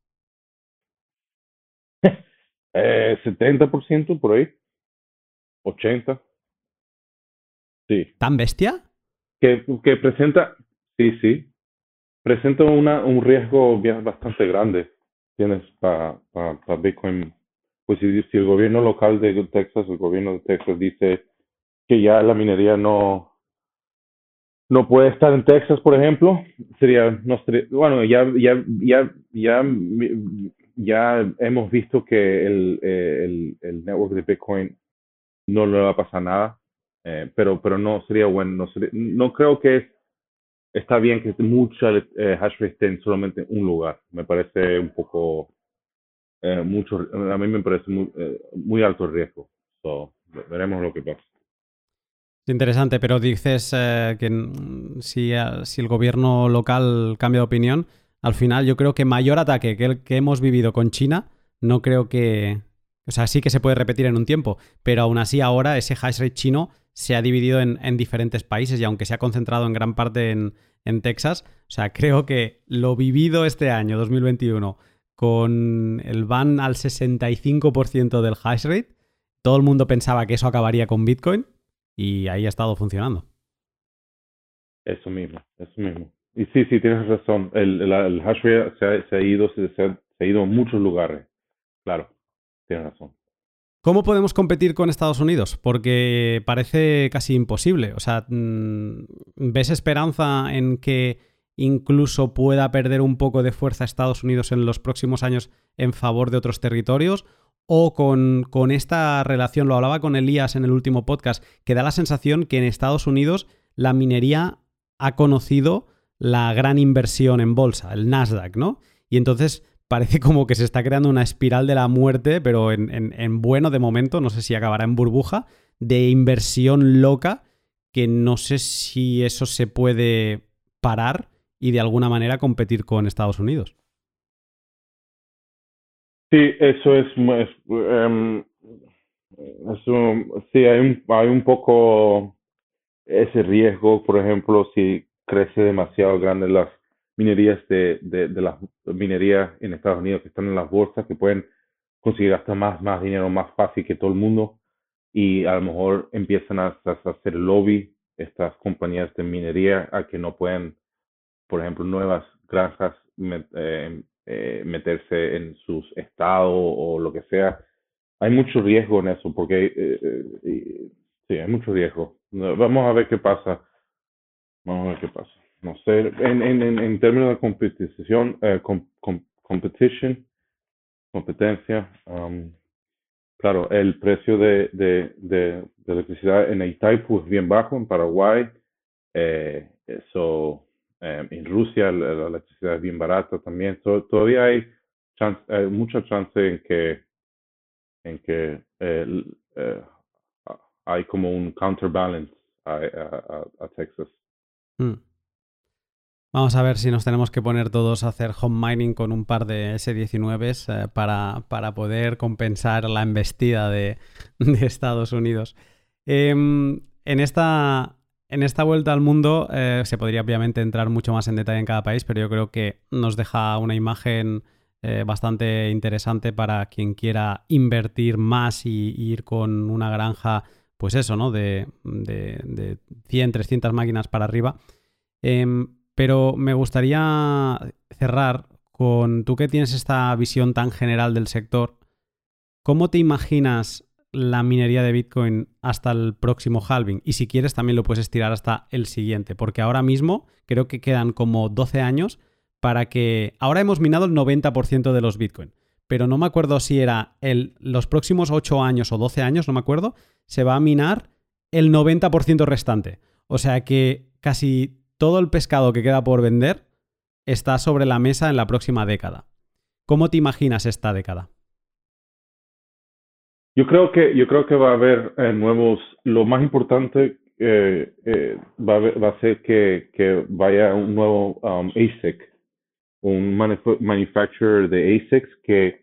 Eh, 70% por ahí. 80. Sí. ¿Tan bestia? Que, que presenta, sí, sí. Presenta una, un riesgo bastante grande. Tienes para pa, pa Bitcoin. Pues si, el gobierno local de Texas, el gobierno de Texas dice que ya la minería no, no puede estar en Texas, por ejemplo, sería, no sería, bueno, ya, ya, ya, ya ya hemos visto que el, el, el, network de Bitcoin no le va a pasar nada, eh, pero, pero no sería bueno, no, no creo que es, está bien que mucha eh, hash rate esté solamente en un lugar. Me parece un poco, eh, mucho, a mí me parece muy, eh, alto el riesgo. So, veremos lo que pasa. Interesante, pero dices que si, si el gobierno local cambia de opinión, al final yo creo que mayor ataque que el que hemos vivido con China, no creo que... O sea, sí que se puede repetir en un tiempo, pero aún así ahora ese hash rate chino se ha dividido en, diferentes países y aunque se ha concentrado en gran parte en, Texas, o sea, creo que lo vivido este año, 2021, con el ban al 65% del hash rate, todo el mundo pensaba que eso acabaría con Bitcoin y ahí ha estado funcionando. Eso mismo, eso mismo. Y sí, sí, tienes razón. El, hash rate se ha, ido, se, se, ha ido a muchos lugares. Claro, tienes razón. ¿Cómo podemos competir con Estados Unidos? Porque parece casi imposible. O sea, mm, ¿ves esperanza en que incluso pueda perder un poco de fuerza Estados Unidos en los próximos años en favor de otros territorios? ¿O con, con esta relación, lo hablaba con Elías en el último podcast, que da la sensación que en Estados Unidos la minería ha conocido la gran inversión en bolsa, el Nasdaq, ¿no? Y entonces parece como que se está creando una espiral de la muerte, pero en, en, bueno de momento, no sé si acabará en burbuja, de inversión loca, que no sé si eso se puede parar y de alguna manera competir con Estados Unidos. Sí, eso es, em, eso, sí, hay un, hay un poco ese riesgo, por ejemplo, si crece demasiado grande las minerías de, de, las minerías en Estados Unidos que están en las bolsas, que pueden conseguir hasta más, más dinero más fácil que todo el mundo y a lo mejor empiezan a, hacer lobby estas compañías de minería a que no pueden, por ejemplo, nuevas granjas eh, eh, meterse en sus estados o lo que sea. Hay mucho riesgo en eso porque eh, sí, hay mucho riesgo. Vamos a ver qué pasa. Vamos a ver qué pasa. No sé, en, en, en términos de competición, eh, competition, competencia, um, claro, el precio de, de, de, electricidad en Itaipu es bien bajo, en Paraguay, eh, eso, eh, en Rusia la, electricidad es bien barata también. todavía hay, chance, hay mucha chance en que, en que eh, hay como un counterbalance a, a, a Texas. Hmm. Vamos a ver si nos tenemos que poner todos a hacer home mining con un par de S19s eh, para, para, poder compensar la embestida de, Estados Unidos. Em, en, esta, en esta vuelta al mundo eh, se podría obviamente entrar mucho más en detalle en cada país, pero yo creo que nos deja una imagen eh, bastante interesante para quien quiera invertir más y, ir con una granja, pues eso, ¿no? De, de, de 100, 300 máquinas para arriba. Pero me gustaría cerrar con tú que tienes esta visión tan general del sector, ¿cómo te imaginas la minería de Bitcoin hasta el próximo halving? Y si quieres también lo puedes estirar hasta el siguiente, porque ahora mismo creo que quedan como 12 años para que... Ahora hemos minado el 90% de los Bitcoin, pero no me acuerdo si era los próximos 8 años o 12 años, no me acuerdo, se va a minar el 90% restante. O sea que casi todo el pescado que queda por vender está sobre la mesa en la próxima década. ¿Cómo te imaginas esta década? Yo creo que, yo creo que va a haber eh, nuevos, lo más importante eh, eh, va, a va, a ser que, vaya un nuevo um, ASIC, un manufacturer de ASICs que,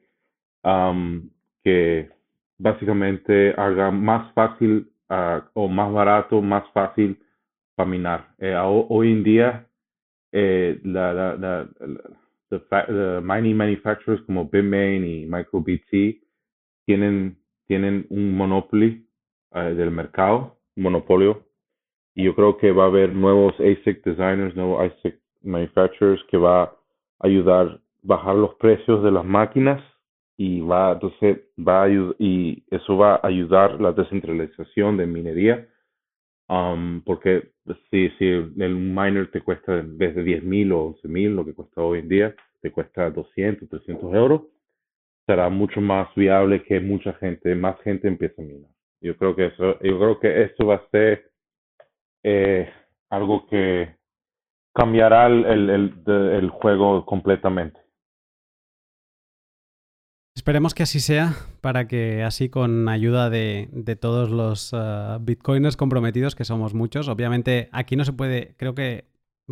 um, que básicamente haga más fácil uh, o más barato, más fácil para minar. Eh, hoy en día, eh, la, la, la, the, mining manufacturers como Bitmain y MicroBT tienen, tienen un monopolio eh, del mercado, un monopolio. Y yo creo que va a haber nuevos ASIC designers, nuevos ASIC manufacturers que va a ayudar a bajar los precios de las máquinas y va entonces va a y eso va a ayudar la descentralización de minería Um, porque si, si el miner te cuesta vez de 10 mil o 11 mil, lo que cuesta hoy en día, te cuesta 200, 300 euros, será mucho más viable que mucha gente, más gente empiece a minar. Yo creo que eso, yo creo que esto va a ser eh, algo que cambiará el, el, el juego completamente. Esperemos que así sea, para que así con ayuda de, todos los uh, bitcoiners comprometidos, que somos muchos, obviamente aquí no se puede, creo que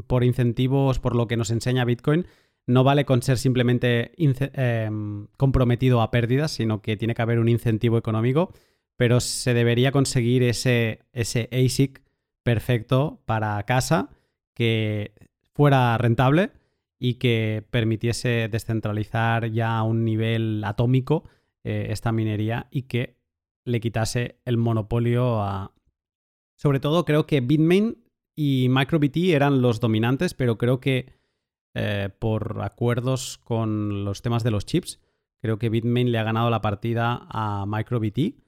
por incentivos, por lo que nos enseña Bitcoin, no vale con ser simplemente em, comprometido a pérdidas, sino que tiene que haber un incentivo económico, pero se debería conseguir ese, ese ASIC perfecto para casa que fuera rentable y que permitiese descentralizar ya a un nivel atómico eh, esta minería y que le quitase el monopolio a... Sobre todo creo que Bitmain y MicroBT eran los dominantes, pero creo que eh, por acuerdos con los temas de los chips, creo que Bitmain le ha ganado la partida a MicroBT.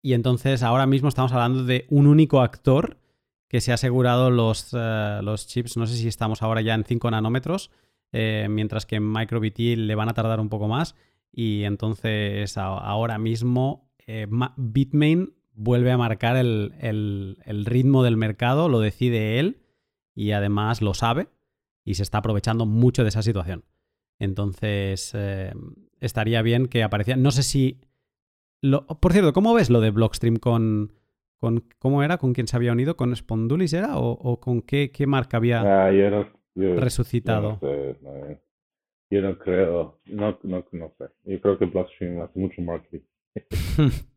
Y entonces ahora mismo estamos hablando de un único actor que se ha asegurado los, eh, los chips, no sé si estamos ahora ya en 5 nanómetros, eh, mientras que en MicroBT le van a tardar un poco más. Y entonces ahora mismo eh, Bitmain vuelve a marcar el, el, ritmo del mercado, lo decide él y además lo sabe y se está aprovechando mucho de esa situación. Entonces estaría bien que apareciera. No sé si... Por cierto, ¿cómo ves lo de Blockstream con, ¿Cómo era? ¿Con quién se había unido? ¿Con Spondulis era? ¿O, con qué, qué, marca había ah, resucitado? Yo no, creo, no, no, no, sé. Yo creo que Blockstream hace mucho marketing.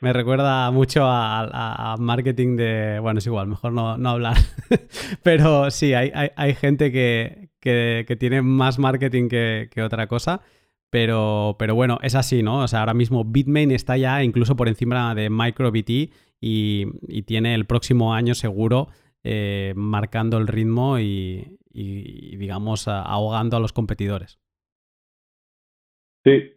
Me recuerda mucho a, marketing de. Bueno, es igual, mejor no, no hablar. Pero sí, hay, hay, hay gente que, que, que, tiene más marketing que, que otra cosa. Pero, pero bueno, es así, ¿no? O sea, ahora mismo Bitmain está ya incluso por encima de MicroBT y, y tiene el próximo año seguro eh, marcando el ritmo y, digamos, ahogando a los competidores. Sí.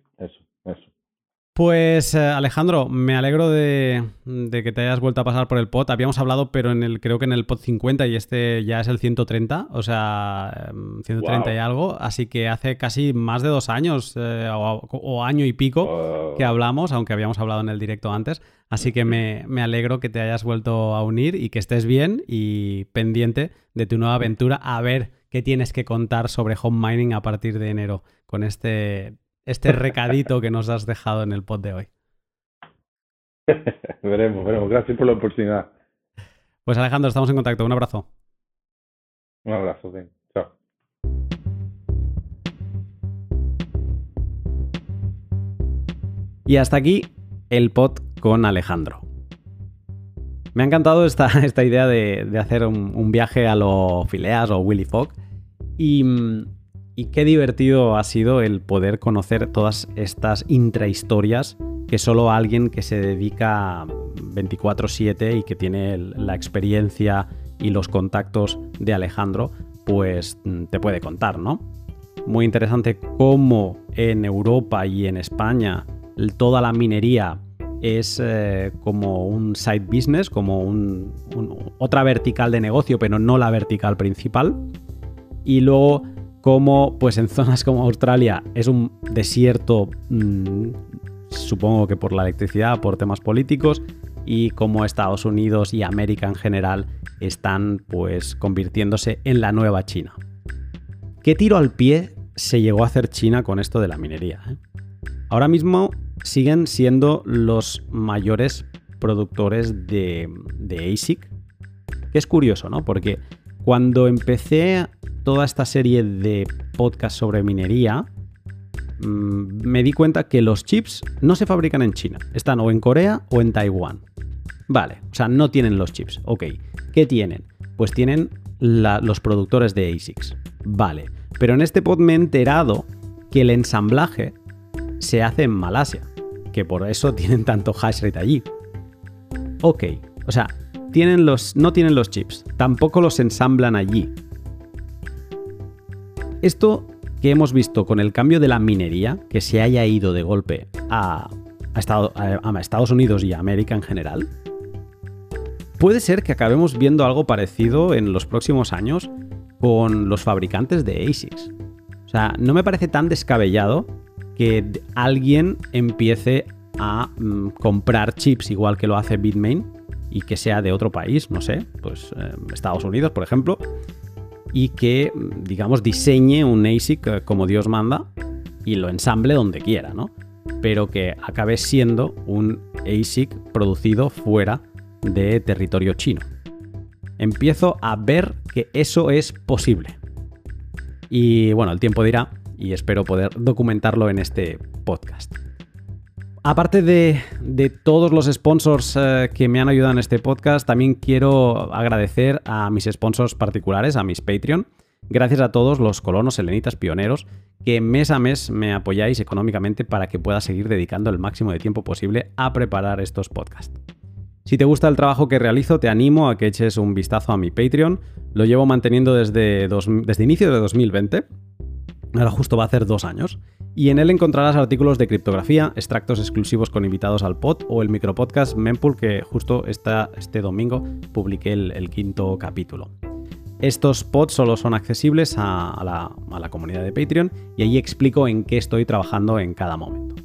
Pues eh, Alejandro, me alegro de, que te hayas vuelto a pasar por el pod. Habíamos hablado, pero en el, creo que en el pod 50 y este ya es el 130, o sea, 130 em, y algo. Así que hace casi más de dos años eh, o, año y pico que hablamos, aunque habíamos hablado en el directo antes. Así que me, me, alegro que te hayas vuelto a unir y que estés bien y pendiente de tu nueva aventura. A ver qué tienes que contar sobre home mining a partir de enero con este este recadito que nos has dejado en el pod de hoy. veremos, veremos. Gracias por la oportunidad. Pues Alejandro, estamos en contacto. Un abrazo. Un abrazo, sí. Chao. Y hasta aquí el pod con Alejandro. Me ha encantado esta, esta idea de, hacer un, un, viaje a lo Fileas o Willy Fogg. Y mm, y qué divertido ha sido el poder conocer todas estas intrahistorias que solo alguien que se dedica 24/7 y que tiene la experiencia y los contactos de Alejandro, pues mm, te puede contar, ¿no? Muy interesante cómo en Europa y en España toda la minería es eh, como un side business, como otra vertical de negocio, pero no la vertical principal. Y luego como pues en zonas como Australia es un desierto, mm, supongo que por la electricidad, por temas políticos, y como Estados Unidos y América en general están pues convirtiéndose en la nueva China. ¿Qué tiro al pie se llegó a hacer China con esto de la minería? Eh? Ahora mismo siguen siendo los mayores productores de, de ASIC, que es curioso, ¿no? Porque cuando empecé toda esta serie de podcasts sobre minería, mm, me di cuenta que los chips no se fabrican en China, están o en Corea o en Taiwán. Vale, o sea, no tienen los chips. Ok, ¿qué tienen? Pues tienen los productores de ASICs. Vale, pero en este pod me he enterado que el ensamblaje se hace en Malasia, que por eso tienen tanto hash rate allí. Ok, o sea, tienen los, no tienen los chips, tampoco los ensamblan allí, esto que hemos visto con el cambio de la minería, que se haya ido de golpe a, Estados Unidos y a América en general, puede ser que acabemos viendo algo parecido en los próximos años con los fabricantes de ASICs. O sea, no me parece tan descabellado que alguien empiece a mm, comprar chips igual que lo hace Bitmain y que sea de otro país, no sé, pues eh, Estados Unidos, por ejemplo, y que, digamos, diseñe un ASIC eh, como Dios manda y lo ensamble donde quiera, ¿no? Pero que acabe siendo un ASIC producido fuera de territorio chino. Empiezo a ver que eso es posible. Y bueno, el tiempo dirá y espero poder documentarlo en este podcast. Aparte de, todos los sponsors eh, que me han ayudado en este podcast, también quiero agradecer a mis sponsors particulares, a mis Patreon. Gracias a todos los colonos selenitas pioneros que mes a mes me apoyáis económicamente para que pueda seguir dedicando el máximo de tiempo posible a preparar estos podcasts. Si te gusta el trabajo que realizo, te animo a que eches un vistazo a mi Patreon. Lo llevo manteniendo desde, desde inicio de 2020. Ahora justo va a hacer dos años y en él encontrarás artículos de criptografía, extractos exclusivos con invitados al pod o el micropodcast Mempool que justo este domingo publiqué el, quinto capítulo. Estos pods solo son accesibles a, la, comunidad de Patreon y allí explico en qué estoy trabajando en cada momento.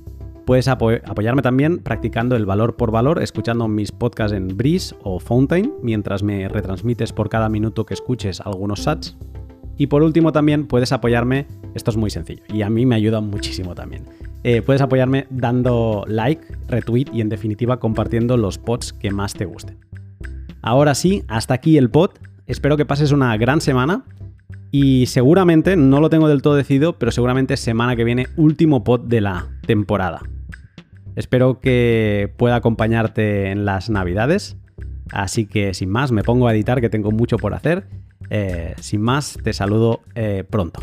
Puedes apoyarme también practicando el valor por valor, escuchando mis podcasts en Breeze o Fountain, mientras me retransmites por cada minuto que escuches algunos sats y por último también puedes apoyarme, esto es muy sencillo y a mí me ayuda muchísimo también. Eh, puedes apoyarme dando like, retweet y en definitiva compartiendo los pods que más te gusten. Ahora sí, hasta aquí el pod. Espero que pases una gran semana y seguramente, no lo tengo del todo decidido, pero seguramente semana que viene último pod de la temporada. Espero que pueda acompañarte en las navidades. Así que sin más, me pongo a editar que tengo mucho por hacer eh, sin más, te saludo eh, pronto.